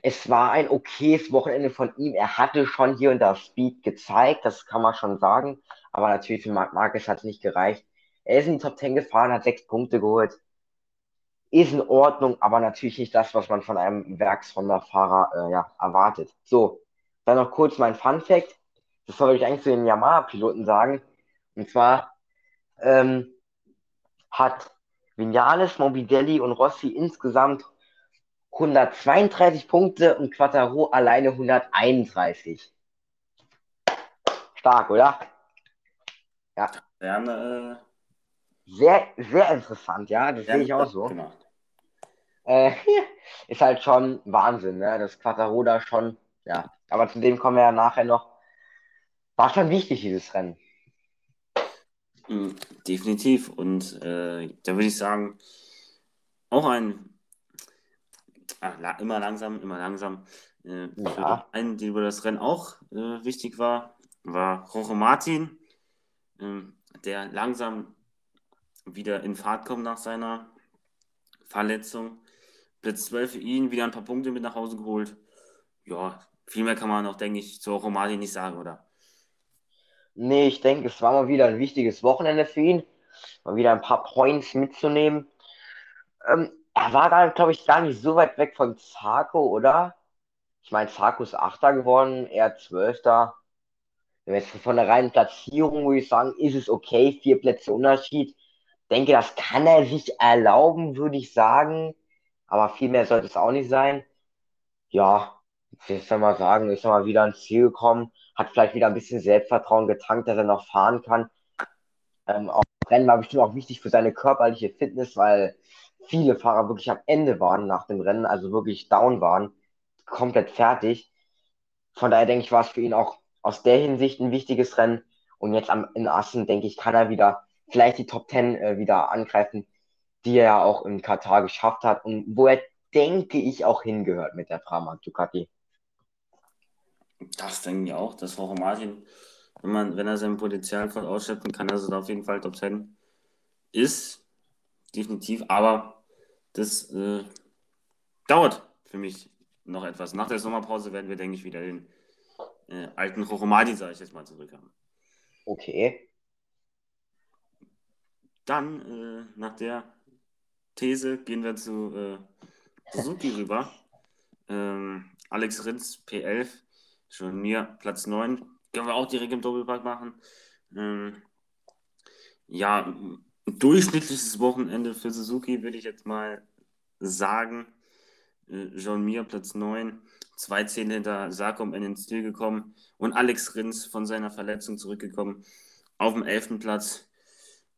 es war ein okayes Wochenende von ihm. Er hatte schon hier und da Speed gezeigt, das kann man schon sagen. Aber natürlich für Marc Marquez hat es nicht gereicht. Er ist in die Top 10 gefahren, hat sechs Punkte geholt. Ist in Ordnung, aber natürlich nicht das, was man von einem Werks-Honda-Fahrer äh, ja, erwartet. So, dann noch kurz mein Fun Fact. Das soll ich eigentlich zu den Yamaha-Piloten sagen. Und zwar ähm, hat Vinales, Morbidelli und Rossi insgesamt 132 Punkte und Quattaro alleine 131. Stark, oder? Ja. Gerne, äh... Sehr, sehr interessant, ja, das sehe ich auch so. Äh, ist halt schon Wahnsinn, ne? Das Quattaro da schon, ja. Aber zu dem kommen wir ja nachher noch. War schon wichtig, dieses Rennen. Hm, definitiv. Und äh, da würde ich sagen, auch ein ach, immer langsam, immer langsam. Äh, ja. Einen, der über das Rennen auch äh, wichtig war, war Rojo Martin, äh, der langsam wieder in Fahrt kommt nach seiner Verletzung. Platz 12 für ihn, wieder ein paar Punkte mit nach Hause geholt. Ja, viel mehr kann man noch, denke ich, zu Romati nicht sagen, oder? Nee, ich denke, es war mal wieder ein wichtiges Wochenende für ihn. Mal wieder ein paar Points mitzunehmen. Ähm, er war, glaube ich, gar nicht so weit weg von Zarko, oder? Ich meine, Zarko ist Achter geworden, er Zwölfter. Jetzt von der reinen Platzierung würde ich sagen, ist es okay, vier Plätze Unterschied. Denke, das kann er sich erlauben, würde ich sagen. Aber viel mehr sollte es auch nicht sein. Ja, ich soll mal sagen, ist mal wieder ans Ziel gekommen, hat vielleicht wieder ein bisschen Selbstvertrauen getankt, dass er noch fahren kann. Ähm, auch Rennen war bestimmt auch wichtig für seine körperliche Fitness, weil viele Fahrer wirklich am Ende waren nach dem Rennen, also wirklich down waren, komplett fertig. Von daher denke ich, war es für ihn auch aus der Hinsicht ein wichtiges Rennen. Und jetzt am, in Assen, denke ich, kann er wieder vielleicht die Top 10 äh, wieder angreifen, die er ja auch in Katar geschafft hat und wo er, denke ich, auch hingehört mit der Pramac Ducati. Das denke ich auch, dass Jorge Martin, wenn, man, wenn er sein Potenzial voll ausschöpfen kann, dass er da auf jeden Fall Top 10 ist. Definitiv, aber das äh, dauert für mich noch etwas. Nach der Sommerpause werden wir, denke ich, wieder den äh, alten Rochomadi, sage ich jetzt mal, zurückhaben. Okay. Dann, äh, nach der These, gehen wir zu äh, Suzuki rüber. Ähm, Alex Rins, P11, schon mir Platz 9. Können wir auch direkt im Doppelpack machen. Ähm, ja, durchschnittliches Wochenende für Suzuki, würde ich jetzt mal sagen. Äh, Jean Mir Platz 9, zwei Zehn hinter Sarkom in den Stil gekommen und Alex Rins von seiner Verletzung zurückgekommen auf dem 11. Platz.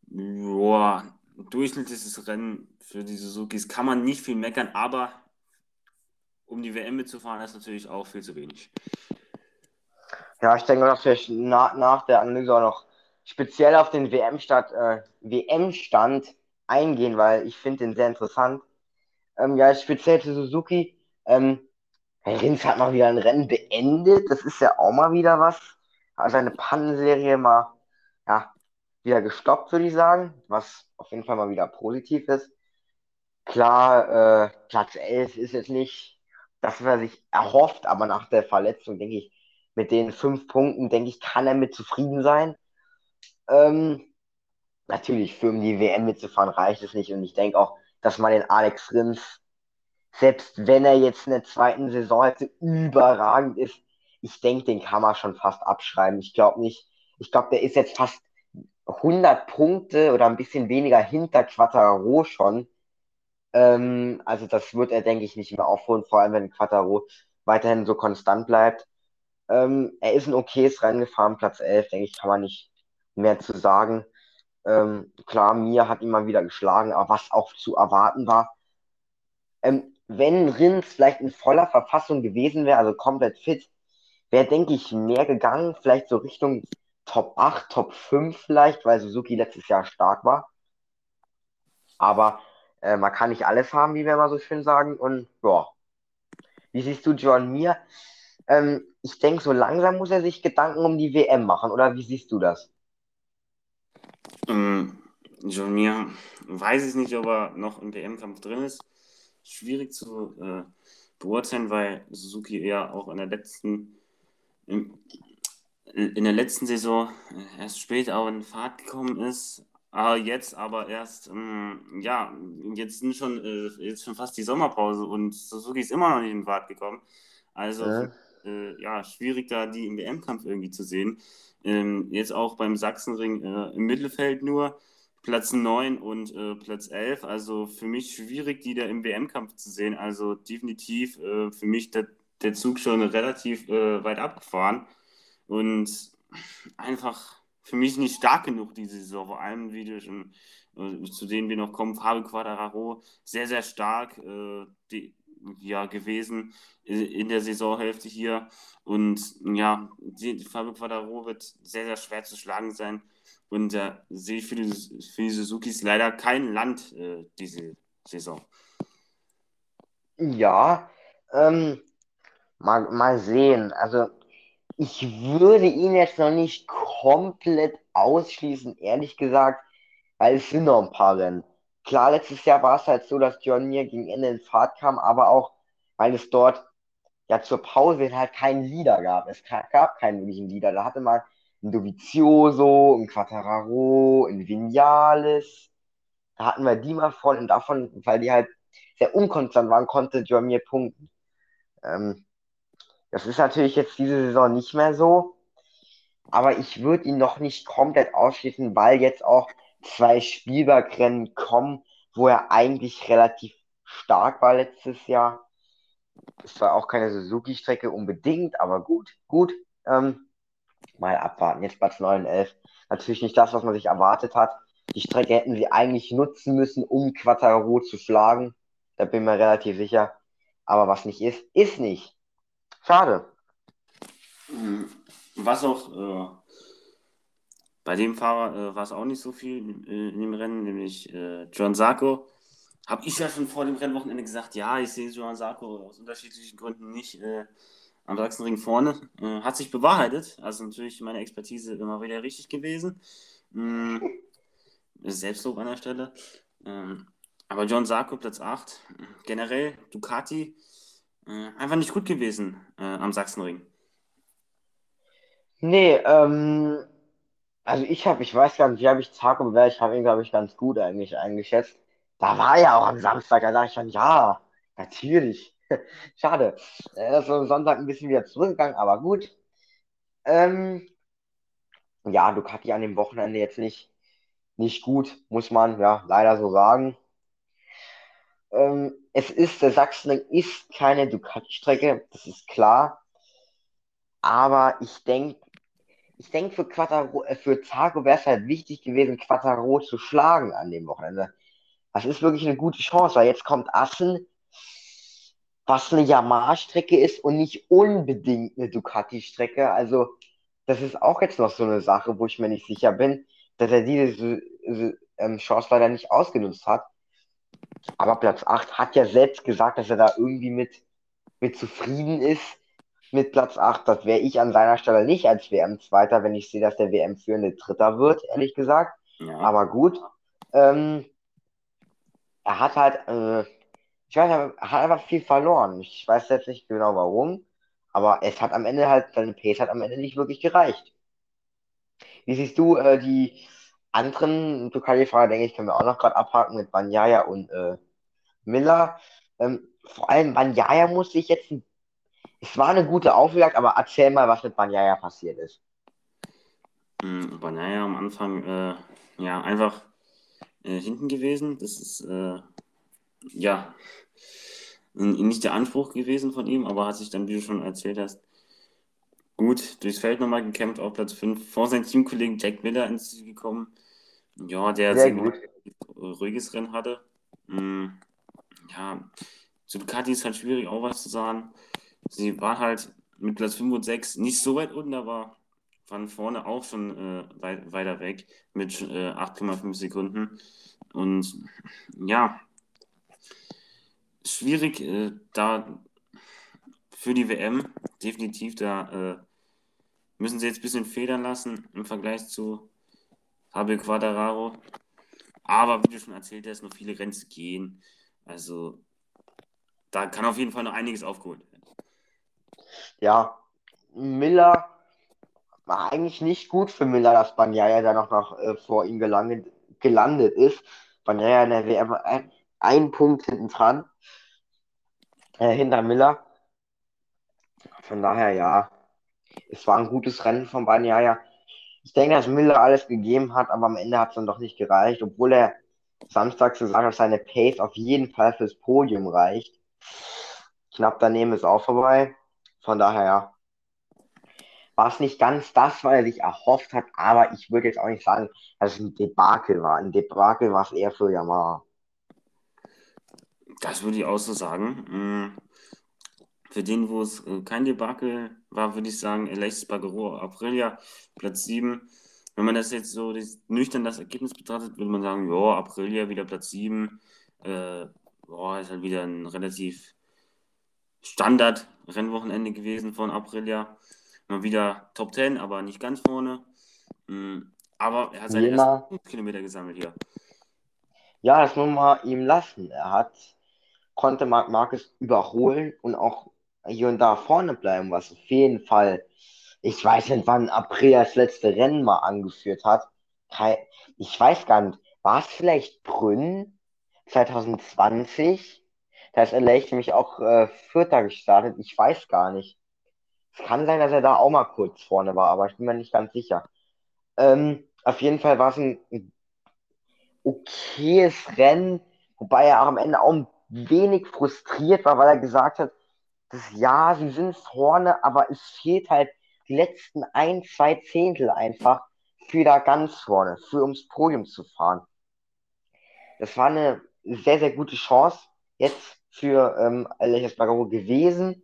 Boah, durchschnittliches Rennen für die Suzukis kann man nicht viel meckern, aber um die WM mitzufahren, ist natürlich auch viel zu wenig. Ja, ich denke, dass wir nach, nach der Analyse auch noch speziell auf den WM-Stand äh, WM eingehen, weil ich finde den sehr interessant. Ähm, ja, speziell zu Suzuki. Ähm, Rins hat mal wieder ein Rennen beendet. Das ist ja auch mal wieder was. Hat seine Pannenserie mal ja, wieder gestoppt, würde ich sagen. Was auf jeden Fall mal wieder positiv ist. Klar, äh, Platz 11 ist jetzt nicht das, was er sich erhofft, aber nach der Verletzung, denke ich, mit den fünf Punkten, denke ich, kann er mit zufrieden sein. Ähm, natürlich, für um die WM mitzufahren, reicht es nicht. Und ich denke auch, dass man den Alex Rins selbst wenn er jetzt in der zweiten Saisonhälfte überragend ist, ich denke, den kann man schon fast abschreiben. Ich glaube nicht, ich glaube, der ist jetzt fast 100 Punkte oder ein bisschen weniger hinter Quattaro schon. Ähm, also das wird er, denke ich, nicht mehr aufholen, vor allem wenn Quattaro weiterhin so konstant bleibt. Ähm, er ist ein okayes Rennen gefahren, Platz 11, denke ich, kann man nicht mehr zu sagen. Ähm, klar, Mir hat ihn mal wieder geschlagen, aber was auch zu erwarten war. Ähm, wenn Rins vielleicht in voller Verfassung gewesen wäre, also komplett fit, wäre, denke ich, mehr gegangen, vielleicht so Richtung Top 8, Top 5 vielleicht, weil Suzuki letztes Jahr stark war. Aber äh, man kann nicht alles haben, wie wir immer so schön sagen. Und ja, wie siehst du John Mir? Ähm, ich denke, so langsam muss er sich Gedanken um die WM machen, oder wie siehst du das? Ähm, John Mir weiß ich nicht, ob er noch im WM-Kampf drin ist schwierig zu äh, beurteilen, weil Suzuki eher auch in der letzten, in, in der letzten Saison erst spät auch in Fahrt gekommen ist. Aber jetzt aber erst, ähm, ja, jetzt sind schon, äh, jetzt schon fast die Sommerpause und Suzuki ist immer noch nicht in Fahrt gekommen. Also, ja, äh, ja schwierig da die im WM-Kampf irgendwie zu sehen. Ähm, jetzt auch beim Sachsenring äh, im Mittelfeld nur. Platz 9 und äh, Platz 11. Also für mich schwierig, die da im WM-Kampf zu sehen. Also definitiv äh, für mich der, der Zug schon relativ äh, weit abgefahren und einfach für mich nicht stark genug diese Saison. Vor allem, wie du schon, äh, zu denen wir noch kommen, Fabio Quadraro, sehr, sehr stark äh, die, ja, gewesen in der Saisonhälfte hier. Und ja, die, Fabio Quadraro wird sehr, sehr schwer zu schlagen sein. Und da sehe ich für die, für die Suzukis leider kein Land äh, diese Saison. Ja, ähm, mal, mal sehen. Also ich würde ihn jetzt noch nicht komplett ausschließen, ehrlich gesagt, weil es sind noch ein paar Rennen. Klar, letztes Jahr war es halt so, dass Journey gegen Ende in Fahrt kam, aber auch, weil es dort ja zur Pause halt keinen Leader gab. Es gab keinen wirklichen Leader. Da hatte man ein Dovizioso, ein Quattararo, ein Vinales. Da hatten wir die mal voll und davon, weil die halt sehr unkonstant waren, konnte Journey punkten. Ähm, das ist natürlich jetzt diese Saison nicht mehr so, aber ich würde ihn noch nicht komplett ausschließen, weil jetzt auch zwei Spielbergrennen kommen, wo er eigentlich relativ stark war letztes Jahr. Es war auch keine Suzuki-Strecke unbedingt, aber gut, gut. Ähm, mal abwarten. Jetzt Platz 9 und 11. Natürlich nicht das, was man sich erwartet hat. Die Strecke hätten sie eigentlich nutzen müssen, um Quattaro zu schlagen. Da bin ich mir relativ sicher. Aber was nicht ist, ist nicht. Schade. Was auch äh, bei dem Fahrer äh, war es auch nicht so viel äh, in dem Rennen, nämlich äh, John Sarko. Habe ich ja schon vor dem Rennwochenende gesagt, ja, ich sehe John Sarko aus unterschiedlichen Gründen nicht äh, am Sachsenring vorne. Äh, hat sich bewahrheitet. Also natürlich meine Expertise immer wieder richtig gewesen. Mm, Selbstlob an der Stelle. Ähm, aber John Sarko, Platz 8. Generell Ducati äh, einfach nicht gut gewesen am Sachsenring. Nee, ähm, also ich habe, ich weiß gar nicht, wie habe ich Zarko bewertet, ich habe ihn, glaube ich, ganz gut eigentlich eingeschätzt. Da war er auch am Samstag, da dachte ich schon, ja, natürlich. Schade. Er ist am Sonntag ein bisschen wieder zurückgegangen, aber gut. Ähm, ja, Ducati an dem Wochenende jetzt nicht, nicht gut, muss man ja leider so sagen. Ähm, es ist, der Sachsenring ist keine Ducati-Strecke, das ist klar. Aber ich denke, ich denke, für, Quattaro, äh, für Zarco wäre es halt wichtig gewesen, Quattaro zu schlagen an dem Wochenende. Das ist wirklich eine gute Chance, weil jetzt kommt Assen, was eine Yamaha-Strecke ist und nicht unbedingt eine Ducati-Strecke. Also, das ist auch jetzt noch so eine Sache, wo ich mir nicht sicher bin, dass er diese ähm, Chance leider nicht ausgenutzt hat. Aber Platz 8 hat ja selbst gesagt, dass er da irgendwie mit, mit zufrieden ist mit Platz 8. Das wäre ich an seiner Stelle nicht als WM-Zweiter, wenn ich sehe, dass der WM-Führende Dritter wird, ehrlich gesagt. Ja. Aber gut. Ähm, er hat halt, äh, ich weiß, er hat einfach viel verloren. Ich weiß jetzt nicht genau warum, aber es hat am Ende halt, seine Pace hat am Ende nicht wirklich gereicht. Wie siehst du äh, die anderen Ducati-Fahrer, denke ich, können wir auch noch gerade abhaken mit Banyaya und äh, Miller. Ähm, vor allem Banyaya musste ich jetzt ein es war eine gute Auflage, aber erzähl mal, was mit Banyaya passiert ist. Mhm, Banyaya am Anfang, äh, ja, einfach äh, hinten gewesen. Das ist, äh, ja, nicht der Anspruch gewesen von ihm, aber hat sich dann, wie du schon erzählt hast, gut durchs Feld nochmal gekämpft, auf Platz 5, vor seinem Teamkollegen Jack Miller ins Ziel gekommen. Ja, der Sehr gut. ruhiges Rennen hatte. Mhm. Ja, zu Ducati ist halt schwierig, auch was zu sagen. Sie waren halt mit Platz 5 und 6 nicht so weit unten, aber waren vorne auch schon äh, weit, weiter weg mit äh, 8,5 Sekunden. Und ja, schwierig äh, da für die WM. Definitiv, da äh, müssen sie jetzt ein bisschen federn lassen im Vergleich zu Fabio Quadraro. Aber wie du schon erzählt hast, noch viele Rennen gehen. Also da kann auf jeden Fall noch einiges aufgeholt werden ja, Miller war eigentlich nicht gut für Miller, dass Banyaya da noch, äh, vor ihm gelandet, gelandet ist. Banyaya in der WM ein, ein Punkt hinten dran, äh, hinter Miller. Von daher, ja, es war ein gutes Rennen von Banyaya. Ich denke, dass Miller alles gegeben hat, aber am Ende hat es dann doch nicht gereicht, obwohl er Samstag gesagt hat, seine Pace auf jeden Fall fürs Podium reicht. Knapp daneben ist auch vorbei. Von daher war es nicht ganz das, was er sich erhofft hat, aber ich würde jetzt auch nicht sagen, dass es ein Debakel war. Ein Debakel war es eher für Yamaha. Das würde ich auch so sagen. Mm, für den, wo es äh, kein Debakel war, würde ich sagen, Alexis Bagaro, Aprilia, Platz 7. Wenn man das jetzt so nüchtern das Ergebnis betrachtet, würde man sagen, ja, Aprilia wieder Platz 7. Äh, boah, ist halt wieder ein relativ Standard-Rennwochenende gewesen von Aprilia. Mal wieder Top 10, aber nicht ganz vorne. Mm, aber er hat seine Jema, ersten Kilometer gesammelt hier. ja, das muss man ihm lassen. Er hat, konnte Marc Marquez überholen und auch hier und da vorne bleiben, was auf jeden Fall, ich weiß nicht, wann Aprilia das letzte Rennen mal angeführt hat. Ich weiß gar nicht, war es vielleicht Brünn 2020? Da ist Leicht nämlich auch äh, Vierter gestartet. Ich weiß gar nicht. Es kann sein, dass er da auch mal kurz vorne war, aber ich bin mir nicht ganz sicher. Ähm, auf jeden Fall war es ein, ein okayes Rennen, wobei er am Ende auch ein wenig frustriert war, weil er gesagt hat, dass ja, sie sind vorne, aber es fehlt halt die letzten ein, zwei Zehntel einfach für da ganz vorne, für ums Podium zu fahren. Das war eine sehr, sehr gute Chance jetzt für ähm, Alex Bagaro gewesen.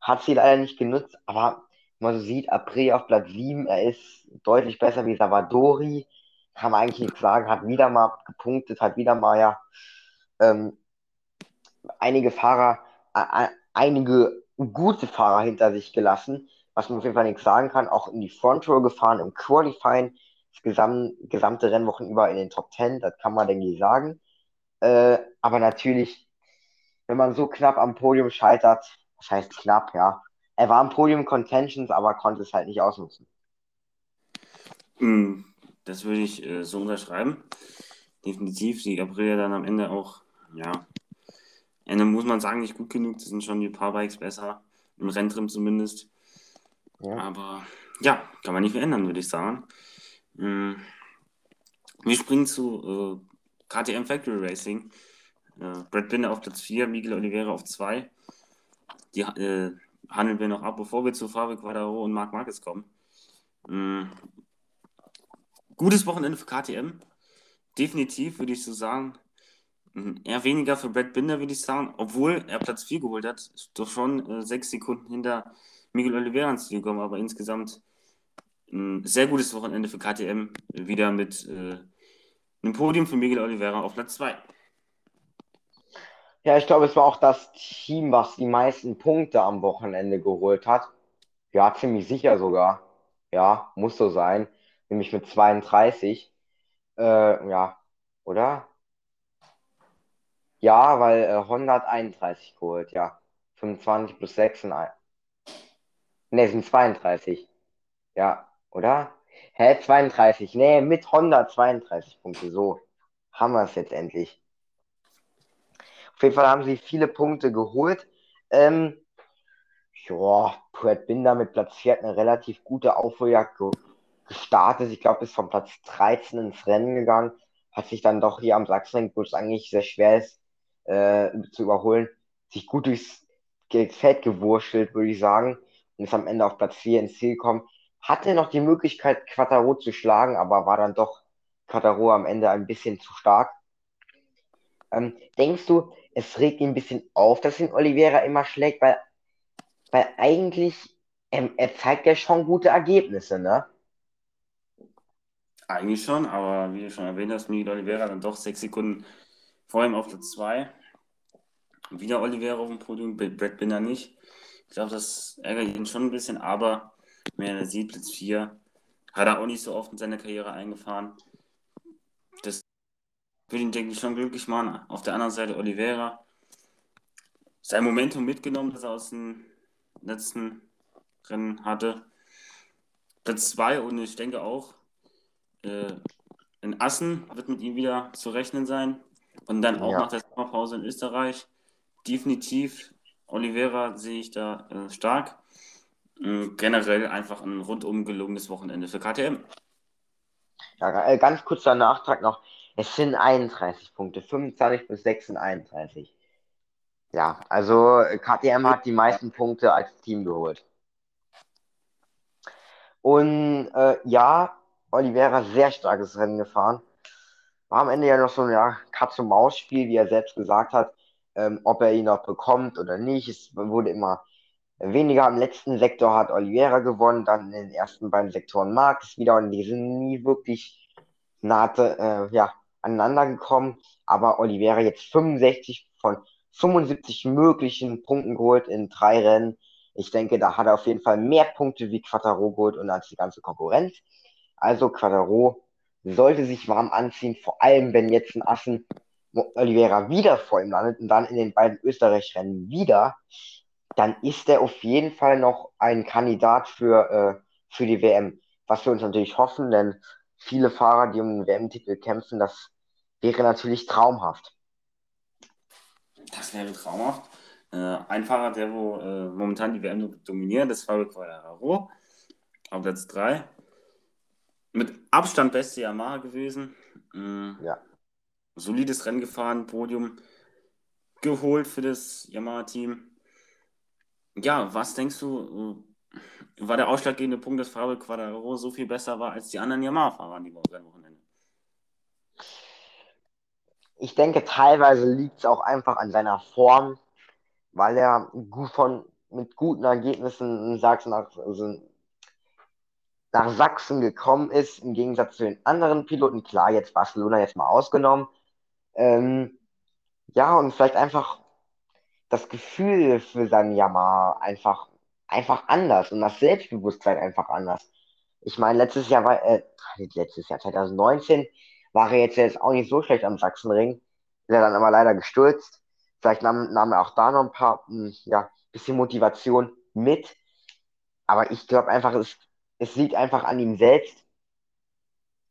Hat sie leider nicht genutzt, aber man so sieht, April auf Platz 7, er ist deutlich besser wie Savadori. Kann man eigentlich nichts sagen, hat wieder mal gepunktet, hat wieder mal ja ähm, einige Fahrer, äh, einige gute Fahrer hinter sich gelassen, was man auf jeden Fall nichts sagen kann. Auch in die Front Row gefahren im Qualifying, das gesam gesamte Rennwochen über in den Top 10, das kann man, denke ich, sagen. Äh, aber natürlich, wenn man so knapp am Podium scheitert, das heißt knapp, ja, er war im Podium Contentions, aber konnte es halt nicht ausnutzen. Hm, das würde ich äh, so unterschreiben. Definitiv. Die Aprilia dann am Ende auch, ja, Ende muss man sagen, nicht gut genug. Das sind schon die paar Bikes besser. Im Renntrim zumindest. Ja. Aber ja, kann man nicht verändern, würde ich sagen. Hm. Wir springen zu äh, KTM Factory Racing. Äh, Brad Binder auf Platz 4, Miguel Oliveira auf 2. Die äh, handeln wir noch ab, bevor wir zu Fabio Quadraro und Marc Marquez kommen. Mhm. Gutes Wochenende für KTM. Definitiv würde ich so sagen. Mhm. Eher weniger für Brad Binder, würde ich sagen, obwohl er Platz 4 geholt hat. Doch schon äh, sechs Sekunden hinter Miguel Oliveira ins Ziel gekommen, aber insgesamt ein sehr gutes Wochenende für KTM. Wieder mit äh, einem Podium für Miguel Oliveira auf Platz 2. Ja, ich glaube, es war auch das Team, was die meisten Punkte am Wochenende geholt hat. Ja, ziemlich sicher sogar. Ja, muss so sein. Nämlich mit 32. Äh, ja, oder? Ja, weil äh, 131 geholt, ja. 25 plus 6 sind Ne, sind 32. Ja, oder? Hä, 32. Ne, mit 132 Punkte. So haben wir es jetzt endlich. Auf jeden Fall haben sie viele Punkte geholt. Ähm, ja, Brad Binder mit Platz 4 hat eine relativ gute Aufholjagd gestartet. Ich glaube, ist von Platz 13 ins Rennen gegangen. Hat sich dann doch hier am Sachsenring, wo es eigentlich sehr schwer ist, äh, zu überholen, sich gut durchs Feld gewurschtelt, würde ich sagen. Und ist am Ende auf Platz 4 ins Ziel gekommen. Hatte noch die Möglichkeit, Quattaro zu schlagen, aber war dann doch Quattaro am Ende ein bisschen zu stark. Ähm, denkst du, es regt ihn ein bisschen auf, dass ihn Oliveira immer schlägt, weil, weil eigentlich ähm, er zeigt ja schon gute Ergebnisse, ne? Eigentlich schon, aber wie du schon erwähnt hast, Miguel Oliveira dann doch sechs Sekunden vor ihm auf Platz 2. Wieder Oliveira auf dem Podium, Brad Binder nicht. Ich glaube, das ärgert ihn schon ein bisschen, aber wenn er sieht, Platz 4, hat er auch nicht so oft in seiner Karriere eingefahren. Würde ihn, denke ich, schon glücklich machen. Auf der anderen Seite Oliveira. Sein Momentum mitgenommen, das er aus dem letzten Rennen hatte. Platz 2 und ich denke auch, äh, in Assen wird mit ihm wieder zu rechnen sein. Und dann auch ja. nach der Sommerpause in Österreich. Definitiv Oliveira sehe ich da äh, stark. Äh, generell einfach ein rundum gelungenes Wochenende für KTM. Ja, äh, ganz kurzer Nachtrag noch. Es sind 31 Punkte. 25 bis 6 sind 31. Ja, also KTM hat die meisten Punkte als Team geholt. Und äh, ja, Oliveira sehr starkes Rennen gefahren. War am Ende ja noch so ein ja, Katz-und-Maus-Spiel, wie er selbst gesagt hat, ähm, ob er ihn noch bekommt oder nicht. Es wurde immer weniger. Im letzten Sektor hat Oliveira gewonnen, dann in den ersten beiden Sektoren Marx wieder und die sind nie wirklich nah äh, ja, aneinander gekommen, aber Oliveira jetzt 65 von 75 möglichen Punkten geholt in drei Rennen. Ich denke, da hat er auf jeden Fall mehr Punkte wie Quattaro geholt und als die ganze Konkurrenz. Also Quattaro sollte sich warm anziehen, vor allem wenn jetzt ein Assen Oliveira wieder vor ihm landet und dann in den beiden Österreich-Rennen wieder, dann ist er auf jeden Fall noch ein Kandidat für, äh, für die WM. Was wir uns natürlich hoffen, denn viele Fahrer, die um den WM-Titel kämpfen, das wäre natürlich traumhaft. Das wäre traumhaft. Äh, ein Fahrer, der wo äh, momentan die WM dominiert, ist Fabio Quartararo auf Platz 3. Mit Abstand beste Yamaha gewesen. Mhm. Ja. Solides Rennen gefahren, Podium geholt für das Yamaha-Team. Ja, was denkst du, äh, war der ausschlaggebende Punkt, dass Fabio Quadraro so viel besser war als die anderen Yamaha-Fahrer an dem Wochenende? Ich denke, teilweise liegt es auch einfach an seiner Form, weil er gut von, mit guten Ergebnissen Sachsen nach, also nach Sachsen gekommen ist, im Gegensatz zu den anderen Piloten. Klar, jetzt Barcelona jetzt mal ausgenommen. Ähm, ja, und vielleicht einfach das Gefühl für sein Yamaha einfach, einfach anders und das Selbstbewusstsein einfach anders. Ich meine, letztes Jahr war, äh, letztes Jahr, 2019, war er jetzt, jetzt auch nicht so schlecht am Sachsenring. Ist er dann aber leider gestürzt. Vielleicht nahm, nahm er auch da noch ein paar, hm, ja, bisschen Motivation mit. Aber ich glaube einfach, es, es liegt einfach an ihm selbst.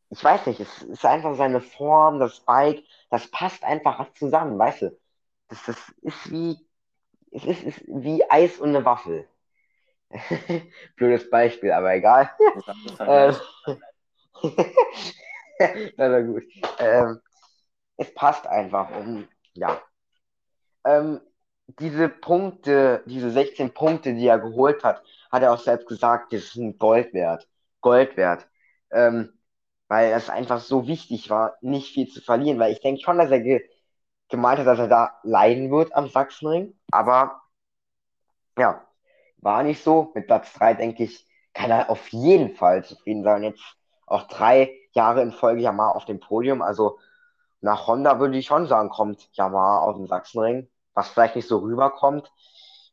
Ich weiß nicht, es ist einfach seine Form, das Bike, das passt einfach zusammen, weißt du? Das, das ist wie, es ist, ist wie Eis und eine Waffel. Blödes Beispiel, aber egal. ähm, na, gut. Ähm, es passt einfach. Und, ja. Ähm, diese Punkte, diese 16 Punkte, die er geholt hat, hat er auch selbst gesagt, das sind Gold wert. Gold wert. Ähm, weil es einfach so wichtig war, nicht viel zu verlieren. Weil ich denke schon, dass er ge gemeint hat, dass er da leiden wird am Sachsenring. Aber ja, war nicht so. Mit Platz 3, denke ich, kann er auf jeden Fall zufrieden sein. Jetzt auch drei Jahre in Folge Yamaha auf dem Podium. Also nach Honda würde ich schon sagen, kommt Yamaha aus dem Sachsenring. Was vielleicht nicht so rüberkommt.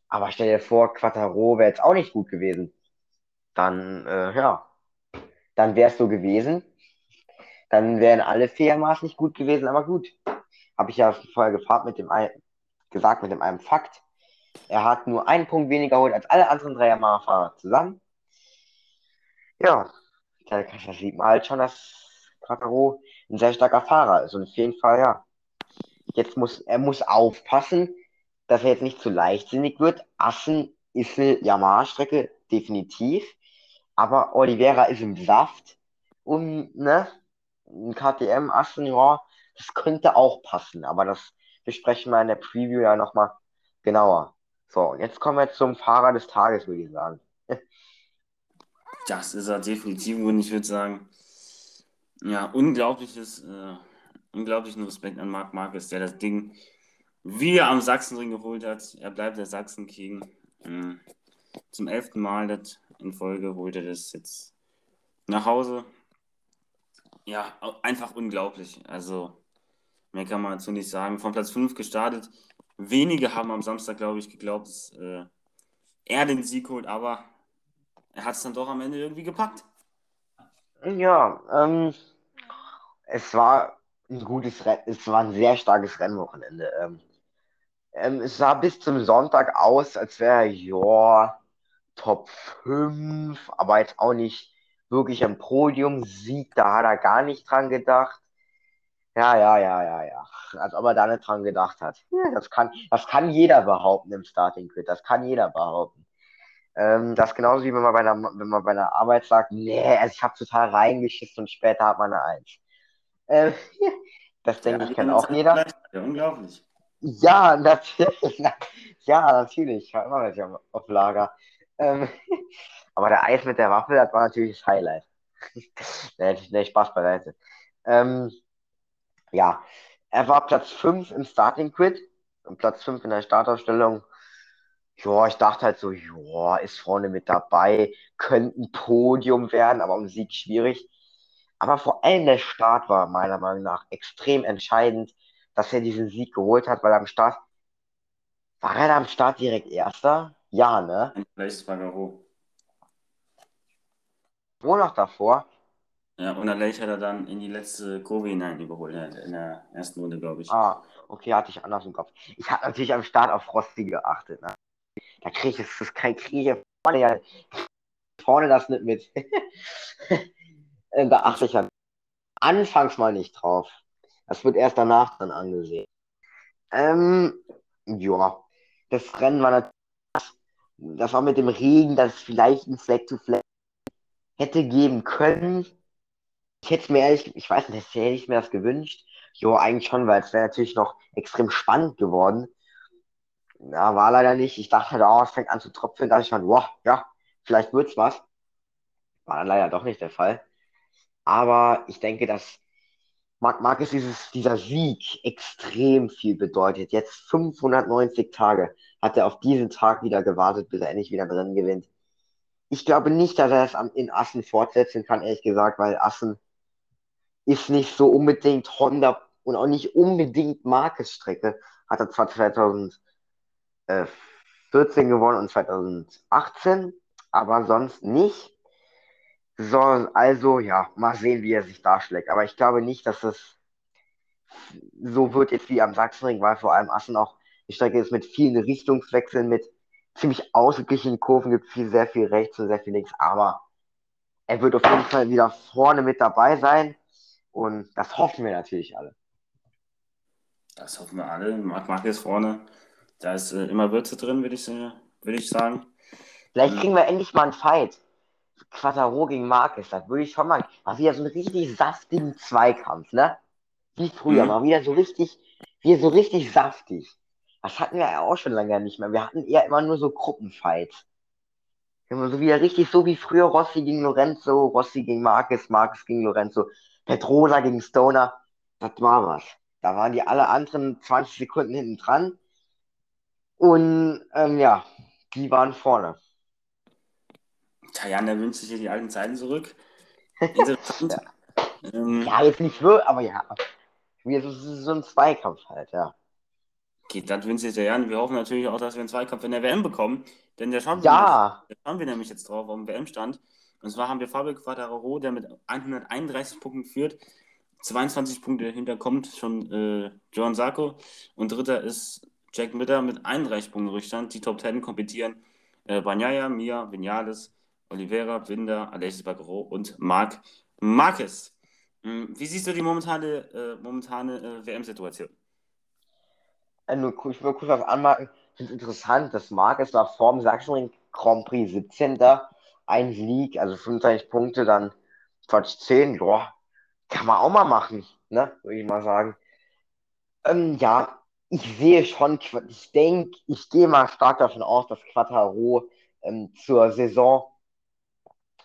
Aber stell dir vor, Quattaro wäre jetzt auch nicht gut gewesen. Dann, äh, ja, dann wäre es so gewesen. Dann wären alle Yamahas nicht gut gewesen, aber gut. Habe ich ja vorher gefragt mit dem einen, gesagt mit dem einen Fakt. Er hat nur einen Punkt weniger geholt als alle anderen drei Yamaha-Fahrer zusammen. Ja, da sieht man halt schon, dass Quattaro ein sehr starker Fahrer ist. Und auf jeden Fall, ja. Jetzt muss, er muss aufpassen, dass er jetzt nicht zu leichtsinnig wird. Assen ist eine Yamaha-Strecke, definitiv. Aber Oliveira ist im Saft. Und, ne, ein KTM, Assen, ja, das könnte auch passen. Aber das besprechen wir in der Preview ja nochmal genauer. So, jetzt kommen wir zum Fahrer des Tages, würde ich sagen. Das ist er definitiv und ich würde sagen, ja, unglaubliches, äh, unglaublichen Respekt an Marc Marquez, der das Ding wieder am Sachsenring geholt hat. Er bleibt der Sachsen-King. Mhm. Zum elften Mal das in Folge holt er das jetzt nach Hause. Ja, einfach unglaublich. Also, mehr kann man dazu nicht sagen. Von Platz 5 gestartet, wenige haben am Samstag, glaube ich, geglaubt, dass äh, er den Sieg holt, aber er hat es dann doch am Ende irgendwie gepackt. Ja, ähm, es war ein gutes Rennen, es war ein sehr starkes Rennwochenende. Ähm, ähm, es sah bis zum Sonntag aus, als wäre ja Top 5, aber jetzt auch nicht wirklich ein Podium-Sieg, da hat er gar nicht dran gedacht. Ja, ja, ja, ja, ja. Als ob er da nicht dran gedacht hat. Ja, das, kann, das kann jeder behaupten im Starting Quit. Das kann jeder behaupten. Ähm, das genauso wie wenn man bei einer, wenn man bei einer Arbeit sagt, nee, also ich habe total reingeschissen und später hat man eine Eins. Ähm, das denke ja, ich, kennt auch jeder. Ja, unglaublich. Ja, natürlich. ja, natürlich. Ich war immer welche auf Lager. Ähm, aber der Eis mit der Waffel, das war natürlich das Highlight. nee, nee, Spaß beiseite. Ähm, ja, er war Platz 5 im Starting Quid und Platz 5 in der Startausstellung. Ja, ich dachte halt so, ja, ist vorne mit dabei, könnte ein Podium werden, aber um Sieg schwierig. Aber vor allem der Start war meiner Meinung nach extrem entscheidend, dass er diesen Sieg geholt hat, weil am Start, war er da am Start direkt Erster? Ja, ne? Vielleicht war hoch. Wo noch davor? Ja, und Leicht hat er dann in die letzte Kurve hinein überholt, in der ersten Runde, glaube ich. Ah, okay, hatte ich anders im Kopf. Ich habe natürlich am Start auf Frosty geachtet. Ne? Da kriege ich das kriege ich vorne, ja, vorne das nicht mit. da achte ich ja anfangs mal nicht drauf. Das wird erst danach dann angesehen. Ähm, ja, das Rennen war natürlich, das war mit dem Regen, dass es vielleicht ein Fleck to Fleck hätte geben können. Ich hätte mir ehrlich, ich weiß nicht, hätte ich mir das gewünscht. Jo, eigentlich schon, weil es wäre natürlich noch extrem spannend geworden. Ja, war leider nicht. Ich dachte halt, oh, es fängt an zu tropfen. Da dachte ich mir, wow, ja, vielleicht wird's was. War dann leider doch nicht der Fall. Aber ich denke, dass Marc Marquez dieses, dieser Sieg extrem viel bedeutet. Jetzt 590 Tage hat er auf diesen Tag wieder gewartet, bis er endlich wieder drin gewinnt. Ich glaube nicht, dass er es in Assen fortsetzen kann, ehrlich gesagt, weil Assen ist nicht so unbedingt Honda und auch nicht unbedingt Marquez-Strecke. Hat er zwar 2014 gewonnen und 2018, aber sonst nicht. So, also ja, mal sehen, wie er sich darschlägt. Aber ich glaube nicht, dass es so wird jetzt wie am Sachsenring, weil vor allem Assen auch die Strecke ist mit vielen Richtungswechseln, mit ziemlich ausgeglichenen Kurven, gibt viel, sehr viel rechts und sehr viel links. Aber er wird auf jeden Fall wieder vorne mit dabei sein. Und das hoffen wir natürlich alle. Das hoffen wir alle. Marc Marquez vorne. Da ist äh, immer Würze drin, würde ich, äh, würd ich sagen. Vielleicht kriegen wir endlich mal einen Fight. Quattaro gegen Marquez, das würde ich schon mal. Mal wieder so einen richtig saftigen Zweikampf, ne? Wie früher, mhm. mal wieder so richtig, wieder so richtig saftig. Das hatten wir ja auch schon lange nicht mehr. Wir hatten eher immer nur so Gruppenfights. Immer so wieder richtig so wie früher Rossi gegen Lorenzo, Rossi gegen Marquez, Marquez gegen Lorenzo, Petrosa gegen Stoner. Das war was. Da waren die alle anderen 20 Sekunden hinten dran. Und ähm, ja, die waren vorne. Tajan, der wünscht sich hier die alten Zeiten zurück. Interessant. ja. Ähm, ja, jetzt nicht wirklich, aber ja. Wie so, so ein Zweikampf halt, ja. Okay, das wünscht sich Tajan. Wir hoffen natürlich auch, dass wir einen Zweikampf in der WM bekommen. Denn der schauen, ja. wir, schauen wir nämlich jetzt drauf auf dem WM-Stand. Und zwar haben wir Fabio Quadraro, der mit 131 Punkten führt. 22 Punkte hinterkommt schon äh, John Sarko. Und dritter ist Jack Mitter mit 31 Punkten Rückstand. Die Top 10 kompetieren äh, Banyaya, Mia, Vinales, Oliveira, Binder, Alexis Bagro und Marc Marquez. Hm, wie siehst du die momentane, äh, momentane äh, WM-Situation? Äh, nur, ich will kurz was anmerken. Ich finde es interessant, dass Marquez war vorm Sachsenring Grand Prix 17. Ein Sieg, also 25 Punkte, dann Quatsch 10. Boah, kann man auch mal machen, ne? Würde ich mal sagen. Ähm, ja, ich sehe schon, ich denke, ich gehe mal stark davon aus, dass Quattaro ähm, zur Saison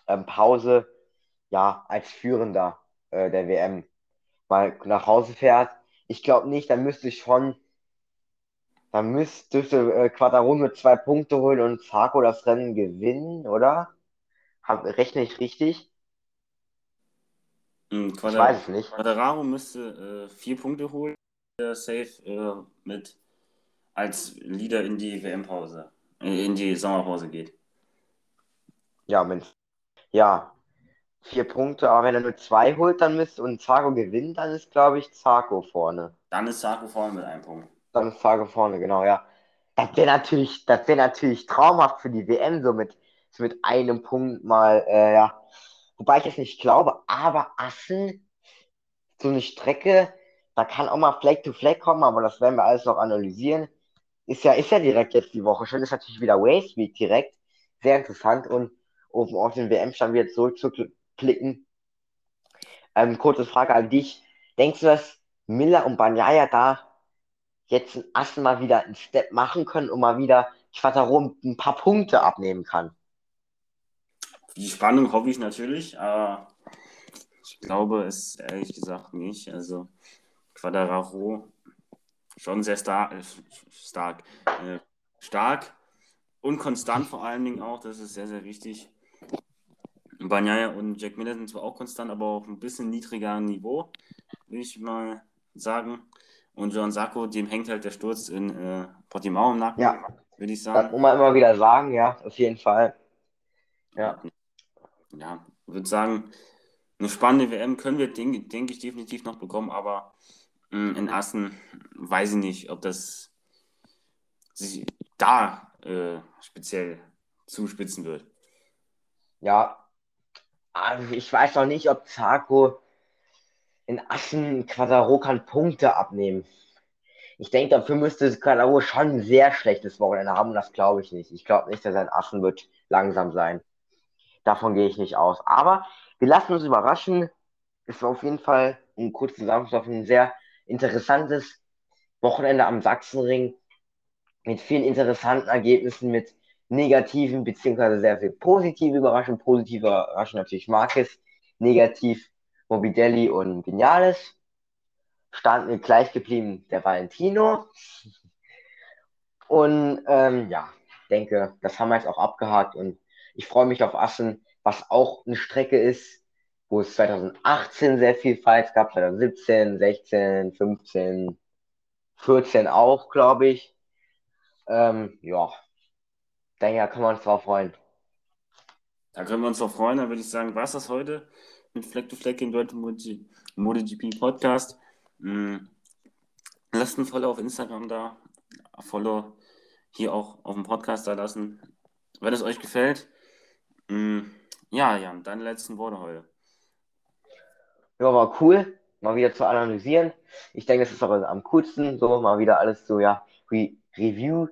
ähm, ja als Führender äh, der WM mal nach Hause fährt. Ich glaube nicht, dann müsste ich schon, dann müsste dürfte äh, Quattaro mit zwei Punkte holen und Zarco das Rennen gewinnen, oder? Hab, rechne ich richtig? Mhm, ich weiß es nicht. Quadraro müsste äh, vier Punkte holen, safe äh, mit als Leader in die WM-Pause, äh, in die Sommerpause geht. Ja, Mensch ja, vier Punkte, aber wenn er nur zwei holt, dann müsste und Zago gewinnt, dann ist, glaube ich, Zago vorne. Dann ist Zago vorne mit einem Punkt. Dann ist Zago vorne, genau, ja. Das wäre natürlich, das wäre natürlich traumhaft für die WM, so mit, so mit einem Punkt mal, äh, ja. Wobei ich es nicht glaube, aber Assen, so eine Strecke, da kann auch mal Flag to Flag kommen, aber das werden wir alles noch analysieren. Ist ja, ist ja direkt jetzt die Woche schon, ist natürlich wieder Waste Week direkt. Sehr interessant und um auf den WM-Stand wieder zurückzuklicken. Ähm, kurze Frage an dich. Denkst du, dass Miller und Banyaya da jetzt Assen mal wieder einen Step machen können und mal wieder Quattaro ein paar Punkte abnehmen kann? Die Spannung hoffe ich natürlich, aber ich glaube es ehrlich gesagt nicht. Also Quadraro schon sehr star äh, stark, äh, stark und konstant vor allen Dingen auch, das ist sehr, sehr wichtig. Banyaya und Jack Miller sind zwar auch konstant, aber auf ein bisschen niedriger Niveau, würde ich mal sagen. Und John Sacco, dem hängt halt der Sturz in äh, Portimao im Nacken, ja. würde ich sagen. Das muss man immer wieder sagen, ja, auf jeden Fall. Ja. Ja, würde sagen, eine spannende WM können wir, denke denk ich, definitiv noch bekommen, aber in Assen weiß ich nicht, ob das sich da äh, speziell zuspitzen wird. Ja, also ich weiß noch nicht, ob Zarko in Assen Quadaro kann Punkte abnehmen. Ich denke, dafür müsste Quadaro schon ein sehr schlechtes Wochenende haben und das glaube ich nicht. Ich glaube nicht, dass er Assen wird langsam sein. Davon gehe ich nicht aus. Aber wir lassen uns überraschen. Es war auf jeden Fall ein kurzer Zusammenfassung, ein sehr interessantes Wochenende am Sachsenring mit vielen interessanten Ergebnissen, mit negativen beziehungsweise sehr viel positive Überraschungen. Positive Überraschungen natürlich Marquez, negativ Mobidelli und Vinales. Stand gleich geblieben der Valentino. Und ähm, ja, denke, das haben wir jetzt auch abgehakt und ich freue mich auf Assen, was auch eine Strecke ist, wo es 2018 sehr viel Fights gab, 2017, 16, 15, 14 auch, glaube ich. Ähm, ja, denke, kann man uns drauf freuen. Da können wir uns drauf freuen. Dann würde ich sagen, war es das heute mit Fleck to Fleck im deutschen MotoGP Podcast. Hm. Lasst ein Follow auf Instagram da, Follow hier auch auf dem Podcast da lassen. Wenn es euch gefällt, hm. ja, Jan, deine letzten Worte heute. Ja, war cool, mal wieder zu analysieren. Ich denke, es ist auch am coolsten, so mal wieder alles so, ja, Re Review,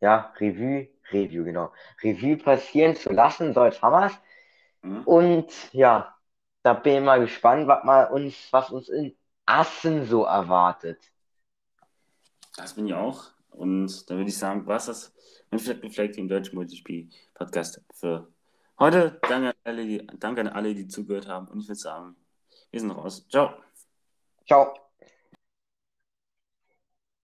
ja, Review, Review, genau. Review passieren zu lassen, so jetzt haben wir mhm. Und ja, da bin ich mal gespannt, was, mal uns, was uns in Assen so erwartet. Das bin ich auch. Und da würde ich sagen, was das mit Fleck im deutschen Multispiel-Podcast für heute. Danke an, alle, die, danke an alle, die zugehört haben. Und ich würde sagen, wir sind raus. Ciao. Ciao.